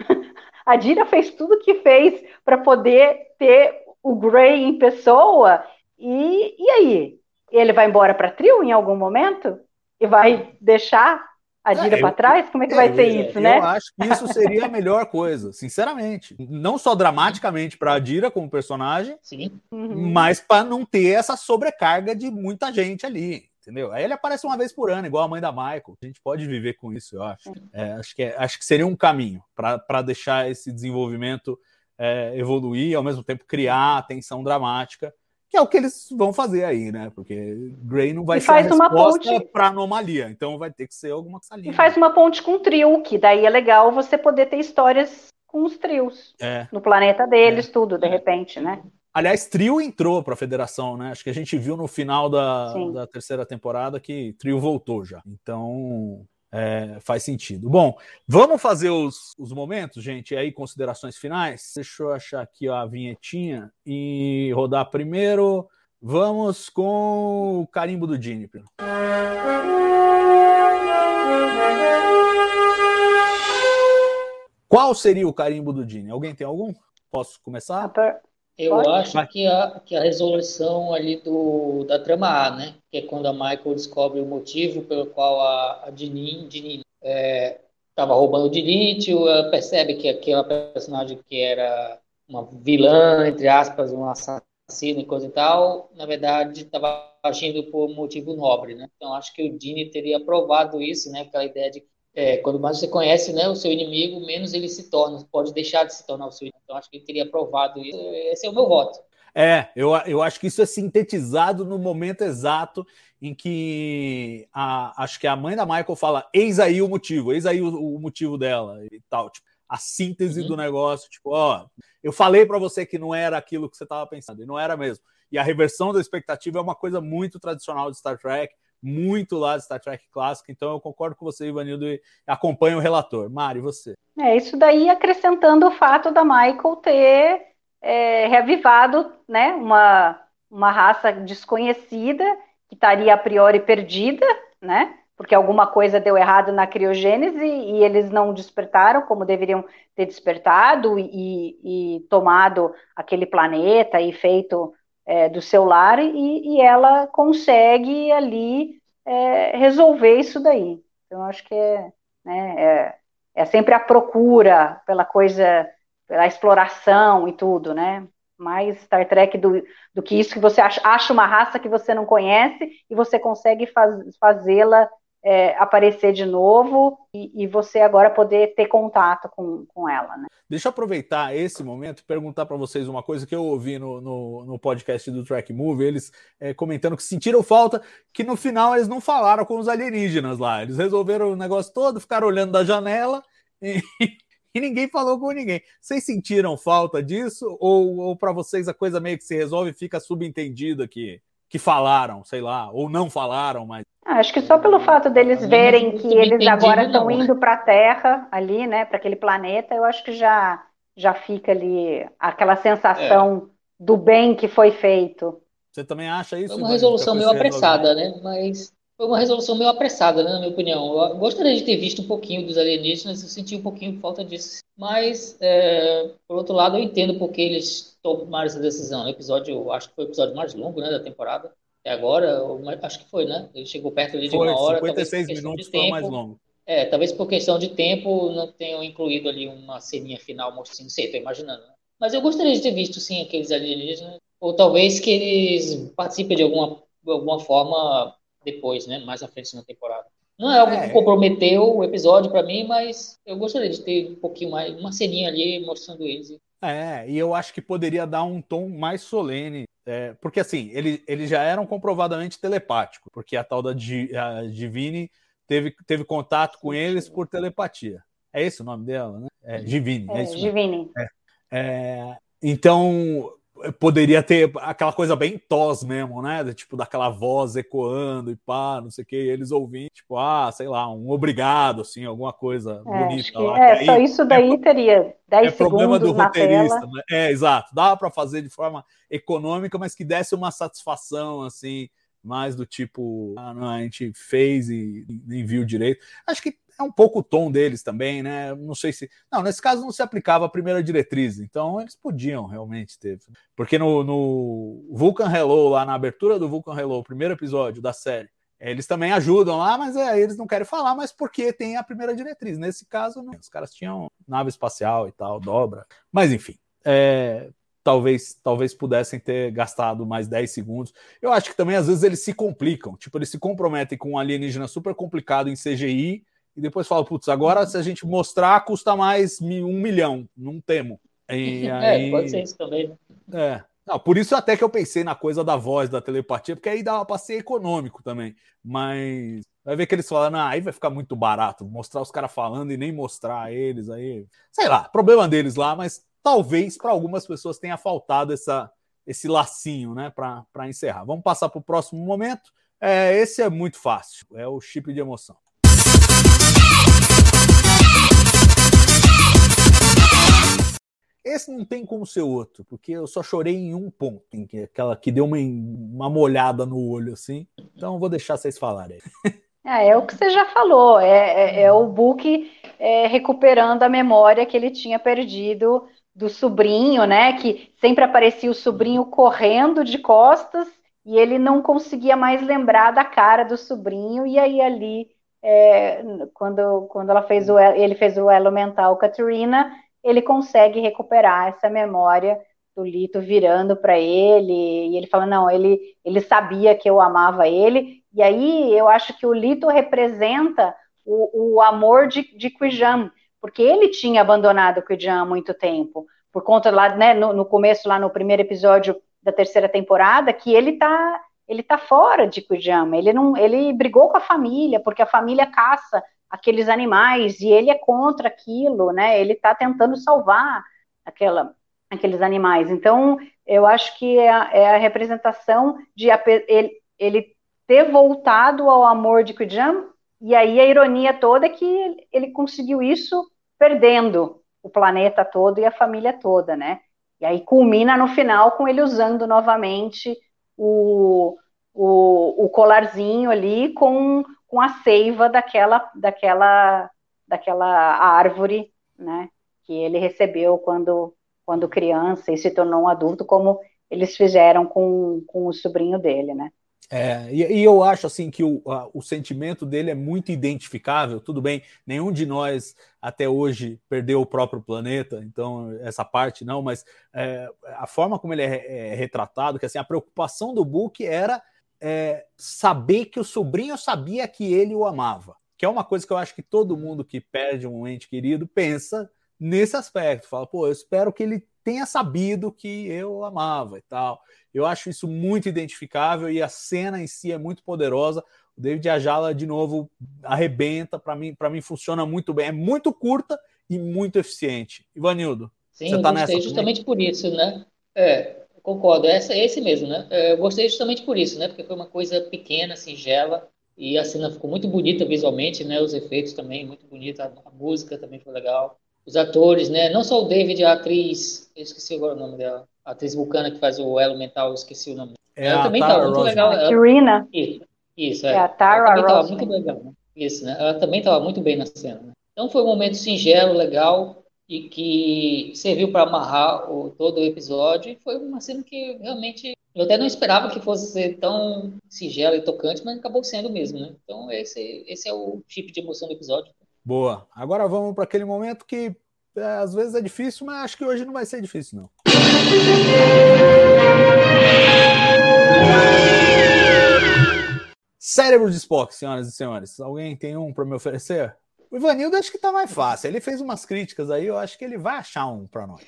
A Dira fez tudo o que fez para poder ter o Gray em pessoa. E, e aí? Ele vai embora para trio em algum momento? E vai deixar a Dira eu- para trás? Como é que vai eu- ser eu- isso, né? Eu acho que isso seria a melhor coisa, sinceramente. Não só dramaticamente para a Dira como personagem, Sim. Uhum. mas para não ter essa sobrecarga de muita gente ali. Entendeu? Aí ele aparece uma vez por ano, igual a mãe da Michael. A gente pode viver com isso, eu acho. É, acho, que é- acho que seria um caminho para deixar esse desenvolvimento é, evoluir e ao mesmo tempo criar a tensão dramática, que é o que eles vão fazer aí, né? Porque Grey não vai E ser faz a uma ponte- para anomalia, então vai ter que ser alguma E salinha. faz uma ponte com o trio, que daí é legal você poder ter histórias com os trios. É. No planeta deles, tudo, de repente, né? Aliás, Trio entrou para a federação, né? Acho que a gente viu no final da, da terceira temporada que Trio voltou já. Então é, faz sentido. Bom, vamos fazer os, os momentos, gente. E aí, considerações finais. Deixa eu achar aqui ó, a vinhetinha e rodar primeiro. Vamos com o carimbo do Juniper. Qual seria o carimbo do Dini? Alguém tem algum? Posso começar? Eu Pode? acho que a, que a resolução ali do, da trama A, né? Que é quando a Michael descobre o motivo pelo qual a, a Dinin, Dinin estava roubando de lítio, ela percebe que aquela personagem que era uma vilã, entre aspas, um assassino e coisa e tal, na verdade estava agindo por um motivo nobre, né? Então acho que o Dini teria provado isso, né? Aquela ideia de que é, quando mais você conhece né, o seu inimigo, menos ele se torna, pode deixar de se tornar o seu inimigo. Então, acho que ele teria provado isso. Esse é o meu voto. É, eu, eu acho que isso é sintetizado no momento exato em que a, acho que a mãe da Michael fala: eis aí o motivo, eis aí o, o motivo dela e tal. Tipo, a síntese Uhum. do negócio, tipo, ó, eu falei para você que não era aquilo que você estava pensando, e não era mesmo. E a reversão da expectativa é uma coisa muito tradicional de Star Trek, muito lá de Star Trek clássico, então eu concordo com você, Ivanildo, e acompanho o relator. Mari, você. É, isso daí acrescentando o fato da Michael ter é, reavivado né, uma, uma raça desconhecida, que estaria a priori perdida, né? porque alguma coisa deu errado na criogênese e eles não despertaram como deveriam ter despertado e, e tomado aquele planeta e feito é, do seu lar, e, e ela consegue ali é, resolver isso daí. Então, acho que é, né, é, é sempre a procura pela coisa, pela exploração e tudo, né? mais Star Trek do, do que isso, que você acha, acha uma raça que você não conhece e você consegue faz, fazê-la é, aparecer de novo e, e, você agora poder ter contato com, com ela. Né? Deixa eu aproveitar esse momento e perguntar para vocês uma coisa que eu ouvi no, no, no podcast do Track Movie, eles é, comentando que sentiram falta, que no final eles não falaram com os alienígenas lá, eles resolveram o negócio todo, ficaram olhando da janela e, e ninguém falou com ninguém. Vocês sentiram falta disso? Ou, ou para vocês a coisa meio que se resolve e fica subentendida que, que falaram, sei lá, ou não falaram, mas. Ah, acho que só pelo fato deles verem que eles agora estão indo para a Terra, ali, né, para aquele planeta, eu acho que já, já fica ali aquela sensação é. do bem que foi feito. Você também acha isso? É uma resolução meio apressada, né? Mas foi uma resolução meio apressada, né, na minha opinião. Eu gostaria de ter visto um pouquinho dos alienígenas, eu senti um pouquinho falta disso. Mas, é, por outro lado, eu entendo porque eles tomaram essa decisão. O episódio, acho que foi o episódio mais longo né, da temporada. Até agora, acho que foi, né? Ele chegou perto ali de foi, uma hora. 56 minutos foi o mais longo. É, talvez por questão de tempo não tenham incluído ali uma ceninha final mostrando, não sei, tô imaginando. Né? Mas eu gostaria de ter visto, sim, aqueles alienígenas. Ou talvez que eles participem de alguma, de alguma forma depois, né? Mais à frente na temporada. Não é algo é. que comprometeu o episódio para mim, mas eu gostaria de ter um pouquinho mais, uma ceninha ali mostrando eles. É, e eu acho que poderia dar um tom mais solene. É, porque assim, eles ele já eram comprovadamente telepáticos, porque a tal da a Divine teve, teve contato com eles por telepatia. É esse o nome dela, né? É Divine. É, é Divine. É. É, então, poderia ter aquela coisa bem tos mesmo, né? Tipo, daquela voz ecoando e pá, não sei o que, eles ouvindo, tipo, ah, sei lá, um obrigado, assim, alguma coisa é, bonita lá. É, aí, só isso daí é, teria 10 é problema do roteirista, né? É, exato. Dava para fazer de forma econômica, mas que desse uma satisfação, assim, mais do tipo, ah, não, a gente fez e nem viu direito. Acho que é um pouco o tom deles também, né? Não sei se. Não, nesse caso não se aplicava a primeira diretriz, então eles podiam realmente ter. Porque no, no Vulcan Hello, lá na abertura do Vulcan Hello, o primeiro episódio da série, eles também ajudam lá, mas é, eles não querem falar, mas porque tem a primeira diretriz. Nesse caso, não. Os caras tinham nave espacial e tal, dobra. Mas enfim. É, talvez talvez pudessem ter gastado mais 10 segundos. Eu acho que também às vezes eles se complicam, tipo, eles se comprometem com um alienígena super complicado em CGI e depois fala, putz, agora se a gente mostrar, custa mais um milhão, não temo. E aí... É, pode ser isso também, né? É. Não, por isso até que eu pensei na coisa da voz, da telepatia, porque aí dava para ser econômico também. Mas vai ver que eles falam, ah, aí vai ficar muito barato, mostrar os caras falando e nem mostrar eles aí. Sei lá, problema deles lá, mas talvez para algumas pessoas tenha faltado essa, esse lacinho, né, para encerrar. Vamos passar para o próximo momento. É, esse é muito fácil, é o chip de emoção. Esse não tem como ser outro, porque eu só chorei em um ponto, em que, aquela que deu uma, uma molhada no olho, assim. Então vou deixar vocês falarem. É, é o que você já falou, é, é, é o Book é, recuperando a memória que ele tinha perdido do sobrinho, né? Que sempre aparecia o sobrinho correndo de costas e ele não conseguia mais lembrar da cara do sobrinho, e aí ali, é, quando, quando ela fez o, ele fez o elo mental Katrina, ele consegue recuperar essa memória do Lito virando para ele, e ele fala, não, ele, ele sabia que eu amava ele, e aí eu acho que o Lito representa o, o amor de, de Kijam, porque ele tinha abandonado o Kijam há muito tempo, por conta lá, né, no, no, começo, lá no primeiro episódio da terceira temporada, que ele tá, ele tá fora de Kijam, ele não, ele brigou com a família, porque a família caça aqueles animais e ele é contra aquilo, né? Ele está tentando salvar aquela, aqueles animais. Então, eu acho que é a, é a representação de ele, ele, ter voltado ao amor de Kujam, e aí a ironia toda é que ele, ele conseguiu isso perdendo o planeta todo e a família toda, né? E aí culmina no final com ele usando novamente o, o, o colarzinho ali com com a seiva daquela, daquela, daquela árvore, né, que ele recebeu quando, quando criança e se tornou um adulto, como eles fizeram com, com o sobrinho dele, né. É, e, e, eu acho assim que o, a, o sentimento dele é muito identificável. Tudo bem, nenhum de nós até hoje perdeu o próprio planeta, então essa parte não, mas é, a forma como ele é, é, retratado, que assim a preocupação do Book era é, saber que o sobrinho sabia que ele o amava, que é uma coisa que eu acho que todo mundo que perde um ente querido pensa nesse aspecto. Fala, pô, eu espero que ele tenha sabido que eu amava e tal. Eu acho isso muito identificável e a cena em si é muito poderosa. O David Ajala, de novo, arrebenta. Para mim, para mim funciona muito bem. É muito curta e muito eficiente. Ivanildo, Sim, você tá eu gostei justamente por isso, né? É, concordo. Essa, é esse mesmo, né? É, eu gostei justamente por isso, né? Porque foi uma coisa pequena, singela, e a cena ficou muito bonita visualmente, né? Os efeitos também muito bonita, a, a música também foi legal os atores, né? Não só o David, a atriz, eu esqueci agora o nome dela, a atriz vulcana que faz o elo mental, eu esqueci o nome. É ela também estava muito legal. A Kirina. Isso, isso é. é a Tara ela também estava muito legal, né? Isso, né? Ela também estava muito bem na cena. Né? Então foi um momento singelo, legal e que serviu para amarrar o, todo o episódio. E foi uma cena que realmente eu até não esperava que fosse ser tão singela e tocante, mas acabou sendo mesmo, né? Então esse, esse é o tipo de emoção do episódio. Boa. Agora vamos para aquele momento que é, às vezes é difícil, mas acho que hoje não vai ser difícil, não. Cérebro de Spock, senhoras e senhores. Alguém tem um para me oferecer? O Ivanildo acho que tá mais fácil. Ele fez umas críticas aí, eu acho que ele vai achar um para nós.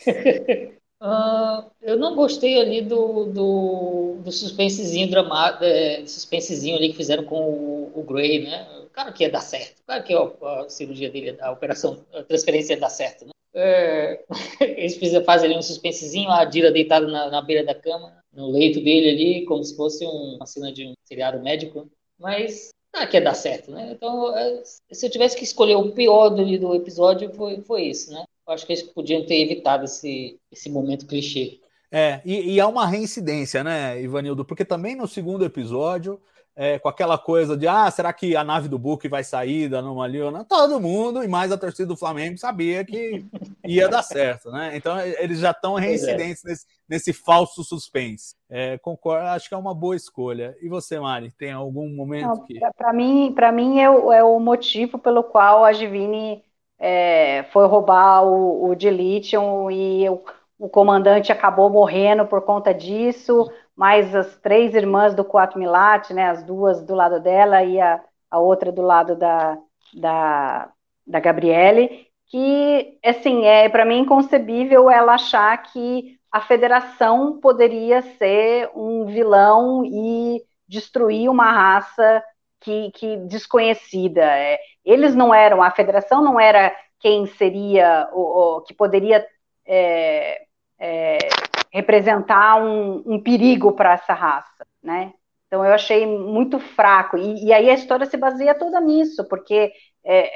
uh, eu não gostei ali do, do, do suspensezinho dramático, é, suspensezinho ali que fizeram com o, o Gray, né? Claro que ia dar certo. Claro que a, a cirurgia dele, a operação, a transferência ia dar certo. Né? É, eles fazem ali um suspensezinho, a Dira deitada na, na, beira da cama, no leito dele ali, como se fosse um, uma cena de um seriado médico. Mas ah, que ia dar certo, né? Então, é, se eu tivesse que escolher o pior do, do episódio, foi, foi isso, né? Eu acho que eles podiam ter evitado esse, esse momento clichê. É, e, e há uma reincidência, né, Ivanildo? Porque também no segundo episódio é, com aquela coisa de ah, será que a nave do Book vai sair da anomalia ou não? Todo mundo, e mais a torcida do Flamengo, sabia que ia dar certo, né? Então eles já estão é. reincidentes é. nesse, nesse, falso suspense. É, concordo, acho que é uma boa escolha. E você, Mari, tem algum momento não, que. Para mim, para mim é o, é o, motivo pelo qual a Divine é, foi roubar o, o Dilithium e o, o comandante acabou morrendo por conta disso mais as três irmãs do Quatro Milate, né, as duas do lado dela e a, a outra do lado da, da, da Gabriele, que, assim, é para mim inconcebível ela achar que a federação poderia ser um vilão e destruir uma raça que, que desconhecida. É, eles não eram, a federação não era quem seria, o, que poderia é, é, representar um, um perigo para essa raça, né? Então eu achei muito fraco. E, e, aí a história se baseia toda nisso, porque é,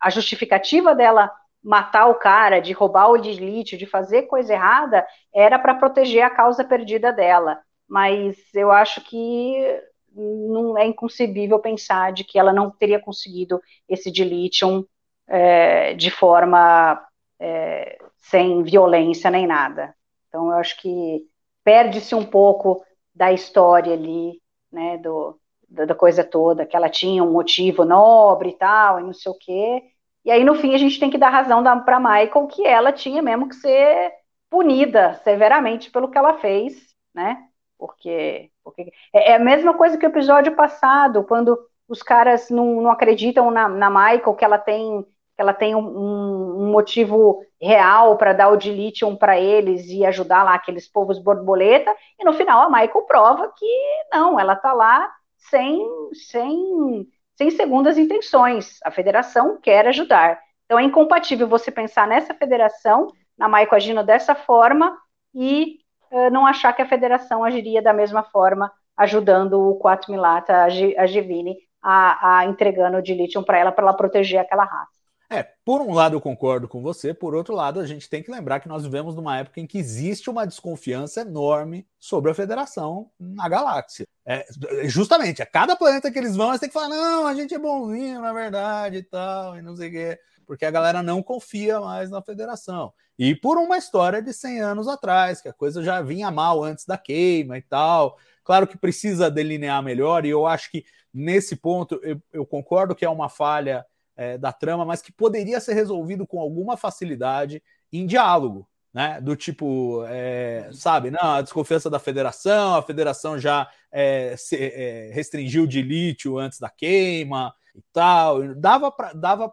a justificativa dela matar o cara, de roubar o deslite, de fazer coisa errada, era para proteger a causa perdida dela. Mas eu acho que não é inconcebível pensar de que ela não teria conseguido esse dilithium é, de forma é, sem violência nem nada. Então, eu acho que perde-se um pouco da história ali, né, do, da, coisa toda, que ela tinha um motivo nobre e tal, e não sei o quê. E aí, no fim, a gente tem que dar razão para Michael que ela tinha mesmo que ser punida severamente pelo que ela fez, né? Porque, porque é, é a mesma coisa que o episódio passado, quando os caras não, não acreditam na, na Michael, que ela tem que ela tem um, um motivo real para dar o dilithium para eles e ajudar lá aqueles povos borboleta, e no final a Michael prova que não, ela está lá sem, sem, sem segundas intenções. A federação quer ajudar. Então é incompatível você pensar nessa federação, na Michael agindo dessa forma, e uh, não achar que a federação agiria da mesma forma, ajudando o Quatro Milata, a, G, a Givine, a, a entregando o dilithium para ela, para ela proteger aquela raça. É, por um lado eu concordo com você, por outro lado a gente tem que lembrar que nós vivemos numa época em que existe uma desconfiança enorme sobre a federação na galáxia. É, justamente, a cada planeta que eles vão, eles têm que falar, não, a gente é bonzinho, na verdade, e tal, e não sei o quê, porque a galera não confia mais na federação. E por uma história de 100 anos atrás, que a coisa já vinha mal antes da queima e tal. Claro que precisa delinear melhor, e eu acho que nesse ponto eu, eu concordo que é uma falha é, da trama, mas que poderia ser resolvido com alguma facilidade em diálogo, né? Do tipo, é, sabe, não, a desconfiança da federação, a federação já é, se, é, restringiu de lítio antes da queima e tal. Dava para dava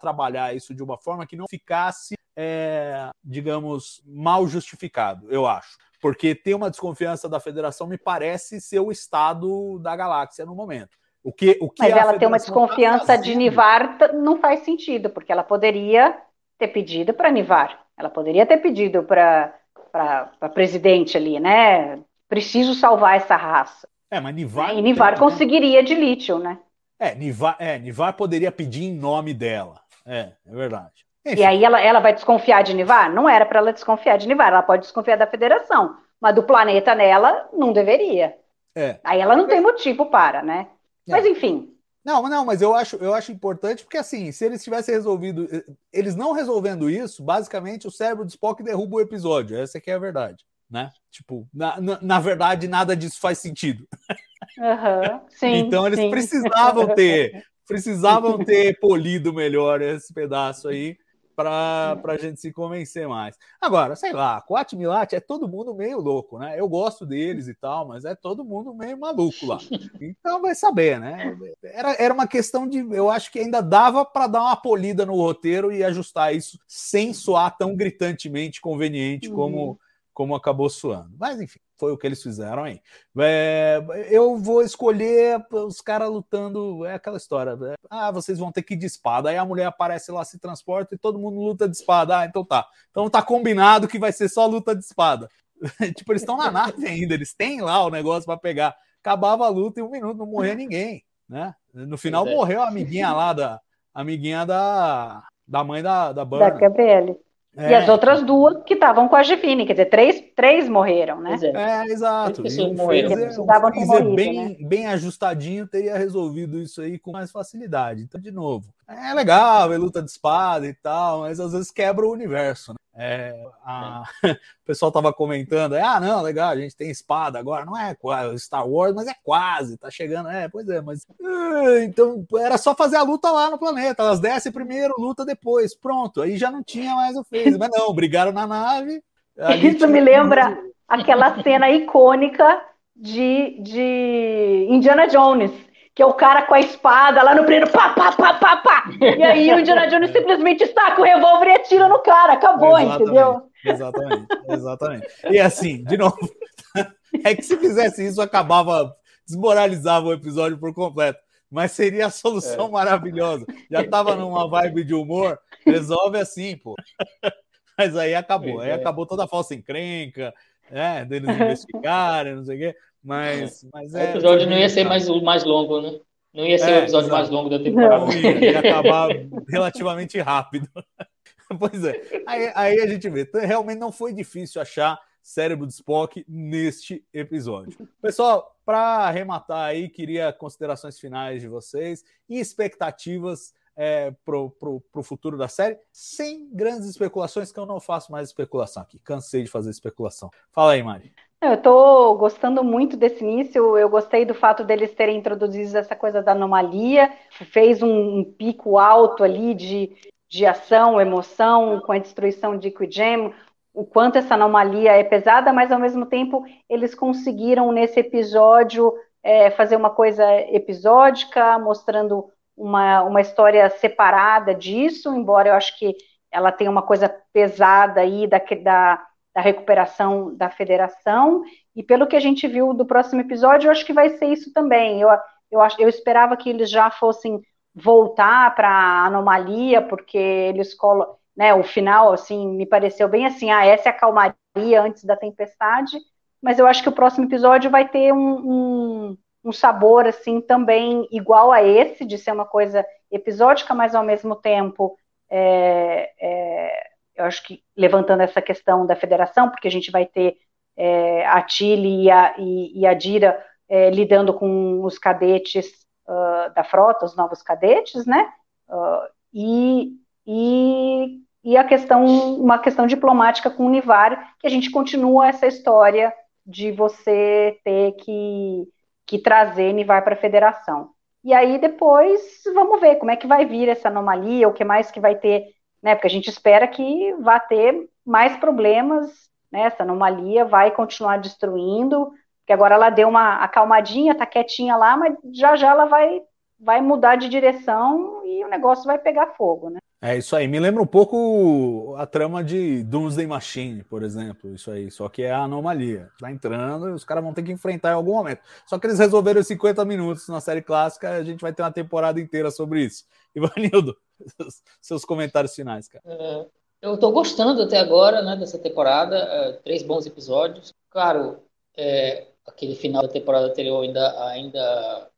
trabalhar isso de uma forma que não ficasse, é, digamos, mal justificado, eu acho. Porque ter uma desconfiança da federação me parece ser o estado da galáxia no momento. O que, o que Mas ela ter uma tá desconfiança tá de Nivar não faz sentido, porque ela poderia ter pedido para Nivar, ela poderia ter pedido para a presidente ali, né? Preciso salvar essa raça. É, mas Nivar. E Nivar tem, conseguiria de lítio, né? É Nivar, é, Nivar poderia pedir em nome dela. É, é verdade. Enfim. E aí ela, ela vai desconfiar de Nivar? Não era para ela desconfiar de Nivar, ela pode desconfiar da federação, mas do planeta nela não deveria. É. Aí ela não tem motivo para, né? Mas é. enfim. Não, não, mas eu acho, eu acho importante porque assim, se eles tivessem resolvido, eh, eles não resolvendo isso, basicamente o cérebro de Spock derruba o episódio. Essa aqui é a verdade, né? Tipo, na, na, na verdade nada disso faz sentido. Uhum, sim, então eles sim. precisavam ter, precisavam ter polido melhor esse pedaço aí para a gente se convencer mais. Agora, sei lá, Quat Milat é todo mundo meio louco, né? Eu gosto deles e tal, mas é todo mundo meio maluco lá. Então vai saber, né? Era, era uma questão de. Eu acho que ainda dava para dar uma polida no roteiro e ajustar isso sem soar tão gritantemente conveniente como, uhum. Como acabou soando. Mas enfim foi o que eles fizeram aí. É, eu vou escolher os caras lutando. É aquela história. É, ah, vocês vão ter que ir de espada. Aí a mulher aparece lá, se transporta e todo mundo luta de espada. Ah, então tá. Então tá combinado que vai ser só luta de espada. tipo, eles estão na nave ainda, eles têm lá o negócio para pegar. Acabava a luta em um minuto, não morria ninguém. Né? No final é. morreu a amiguinha lá da. Amiguinha da, da mãe da, da Burna. Da Gabriele. É. E as outras duas que estavam com a Gifine, quer dizer, três, três morreram, né? É, é exato. Freezer bem, né? bem ajustadinho teria resolvido isso aí com mais facilidade. Então, de novo, é legal, é luta de espada e tal, mas às vezes quebra o universo, né? É, a... o pessoal tava comentando, ah, não, legal, a gente tem espada agora, não é Star Wars, mas é quase, tá chegando, é, pois é, mas ah, então era só fazer a luta lá no planeta, elas descem primeiro, luta depois, pronto, aí já não tinha mais o Phase, mas não, brigaram na nave. Isso me lembra aquela cena icônica de, de Indiana Jones, que é o cara com a espada lá no primeiro, pá, pá, pá, pá, pá. E aí o Indiana Jones simplesmente está com o revólver e atira no cara, acabou, exatamente, entendeu? Exatamente, exatamente. E assim, de novo, é que se fizesse isso, acabava, desmoralizava o episódio por completo. Mas seria a solução é. maravilhosa. Já estava numa vibe de humor, resolve assim, pô. Mas aí acabou, aí é. acabou toda a falsa encrenca, né, deles investigarem, não sei o quê. Mas, mas é. O episódio não ia ser mais, mais longo, né? Não ia ser é, o episódio mais longo da temporada. Não, ia, ia acabar relativamente rápido. pois é. Aí, aí, a gente vê. Realmente não foi difícil achar cérebro de Spock neste episódio. Pessoal, para arrematar aí, queria considerações finais de vocês e expectativas é, para o futuro da série, sem grandes especulações, que eu não faço mais especulação aqui. Cansei de fazer especulação. Fala aí, Mari. Eu estou gostando muito desse início. Eu gostei do fato deles terem introduzido essa coisa da anomalia, fez um, um pico alto ali de, de ação, emoção, com a destruição de Equigem, o quanto essa anomalia é pesada, mas ao mesmo tempo eles conseguiram nesse episódio é, fazer uma coisa episódica, mostrando uma, uma história separada disso, embora eu acho que ela tenha uma coisa pesada aí da, da da recuperação da federação, e pelo que a gente viu do próximo episódio, eu acho que vai ser isso também. Eu, eu, eu esperava que eles já fossem voltar para a anomalia, porque eles colocam, né, o final, assim, me pareceu bem assim, ah, essa é a calmaria antes da tempestade, mas eu acho que o próximo episódio vai ter um, um, um sabor, assim, também igual a esse, de ser uma coisa episódica, mas ao mesmo tempo é, é, eu acho que levantando essa questão da federação, porque a gente vai ter é, a Chile e a, e, e a Dira é, lidando com os cadetes uh, da frota, os novos cadetes, né? Uh, e, e, e, a questão, uma questão diplomática com o Univar, que a gente continua essa história de você ter que, que trazer Univar para a federação. E aí depois vamos ver como é que vai vir essa anomalia, o que mais que vai ter, né? Porque a gente espera que vá ter mais problemas, né? Essa anomalia vai continuar destruindo, porque agora ela deu uma acalmadinha, tá quietinha lá, mas já já ela vai vai mudar de direção e o negócio vai pegar fogo, né? É isso aí. Me lembra um pouco a trama de Doomsday Machine, por exemplo. Isso aí. Só que é a anomalia. Tá entrando e os caras vão ter que enfrentar em algum momento. Só que eles resolveram 50 minutos na série clássica. A gente vai ter uma temporada inteira sobre isso. Ivanildo, seus comentários finais, cara. É, eu estou gostando até agora né, dessa temporada. É, três bons episódios. Claro, é, aquele final da temporada anterior ainda, ainda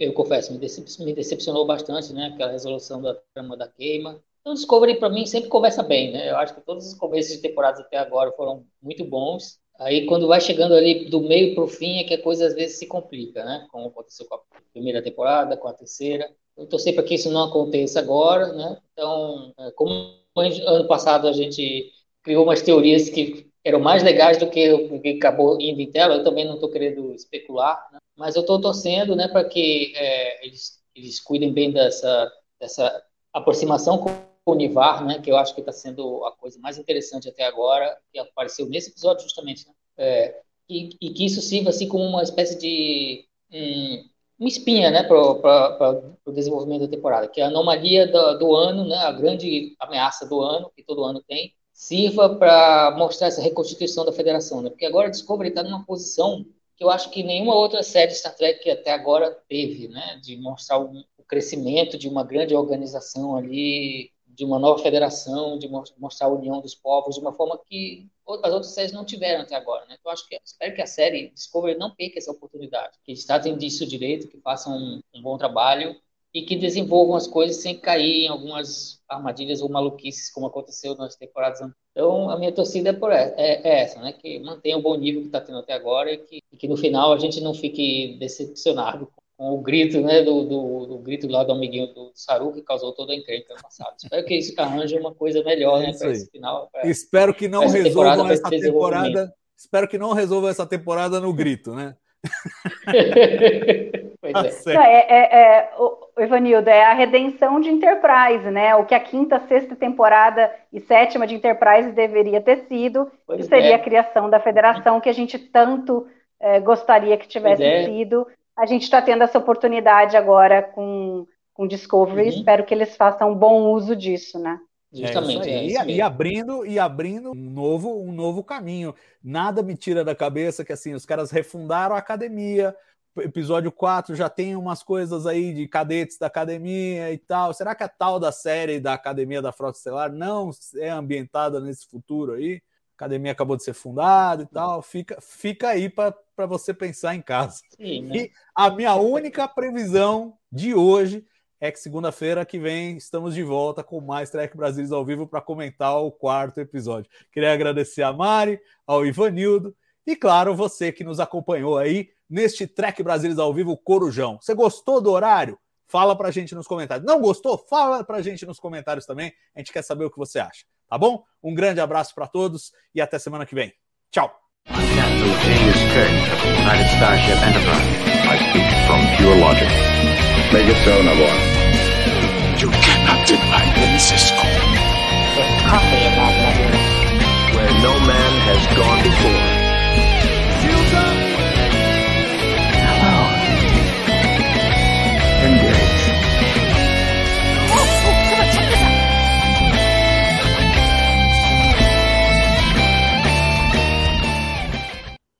eu confesso, me, decep me decepcionou bastante, né? Aquela resolução da trama da queima. Então, Discovery, para mim, sempre começa bem, né? Eu acho que todos os começos de temporadas até agora foram muito bons. Aí, quando vai chegando ali do meio para o fim, é que a coisa às vezes se complica, né? Como aconteceu com a primeira temporada, com a terceira. Eu torcer para que isso não aconteça agora, né? Então, é, como ano passado a gente criou umas teorias que eram mais legais do que o que acabou indo em tela, eu também não estou querendo especular, né? mas eu estou torcendo né, para que é, eles, eles cuidem bem dessa, dessa aproximação com o Univar, né, que eu acho que está sendo a coisa mais interessante até agora, que apareceu nesse episódio justamente, né, é, e, e, que isso sirva assim como uma espécie de um, uma espinha né, para o desenvolvimento da temporada, que é a anomalia do, do ano, né, a grande ameaça do ano, que todo ano tem, sirva para mostrar essa reconstituição da federação, né? porque agora a Discovery está numa posição que eu acho que nenhuma outra série Star Trek até agora teve, né? De mostrar o, crescimento de uma grande organização ali, de uma nova federação, de mostrar a união dos povos de uma forma que as outras séries não tiveram até agora, né? Então, acho que espero que a série Discovery não perca essa oportunidade, que eles tratem disso direito, que façam um, um bom trabalho e que desenvolvam as coisas sem cair em algumas armadilhas ou maluquices, como aconteceu nas temporadas anteriores. Então, a minha torcida é, por essa, é, é essa, né? Que mantenha o bom nível que está tendo até agora e que, e que, no final a gente não fique decepcionado com, o grito, né? Do, do, do, grito lá do amiguinho do Saru que causou toda a encrenca no passado. Espero que isso arranje uma coisa melhor, né? Para esse final. Pra, Espero que não resolvam essa temporada. Espero que não resolvam essa temporada no grito, né? pois é. Não, é, é, é o, Ivanildo, é a redenção de Enterprise, né? O que a quinta, sexta temporada e sétima de Enterprise deveria ter sido, pois que seria é. a criação da federação que a gente tanto é, gostaria que tivesse é. sido. A gente está tendo essa oportunidade agora com, com Discovery, uhum. espero que eles façam um bom uso disso, né? Justamente. É e, e, abrindo e abrindo um novo um novo caminho. Nada me tira da cabeça que assim os caras refundaram a academia. Episódio 4 já tem umas coisas aí de cadetes da academia e tal. Será que a tal da série da Academia da Frota Estelar não é ambientada nesse futuro aí? A academia acabou de ser fundada e tal. Fica, fica aí para você pensar em casa. Sim, né? E a minha única previsão de hoje é que segunda-feira que vem estamos de volta com mais Trek Brasilis ao vivo para comentar o quarto episódio. Queria agradecer a Mari, ao Ivanildo e, claro, você que nos acompanhou aí neste Trek Brasilis ao vivo Corujão. Você gostou do horário? Fala para a gente nos comentários. Não gostou? Fala para a gente nos comentários também. A gente quer saber o que você acha. Tá bom? Um grande abraço para todos e até semana que vem. Tchau. Where no man has gone before.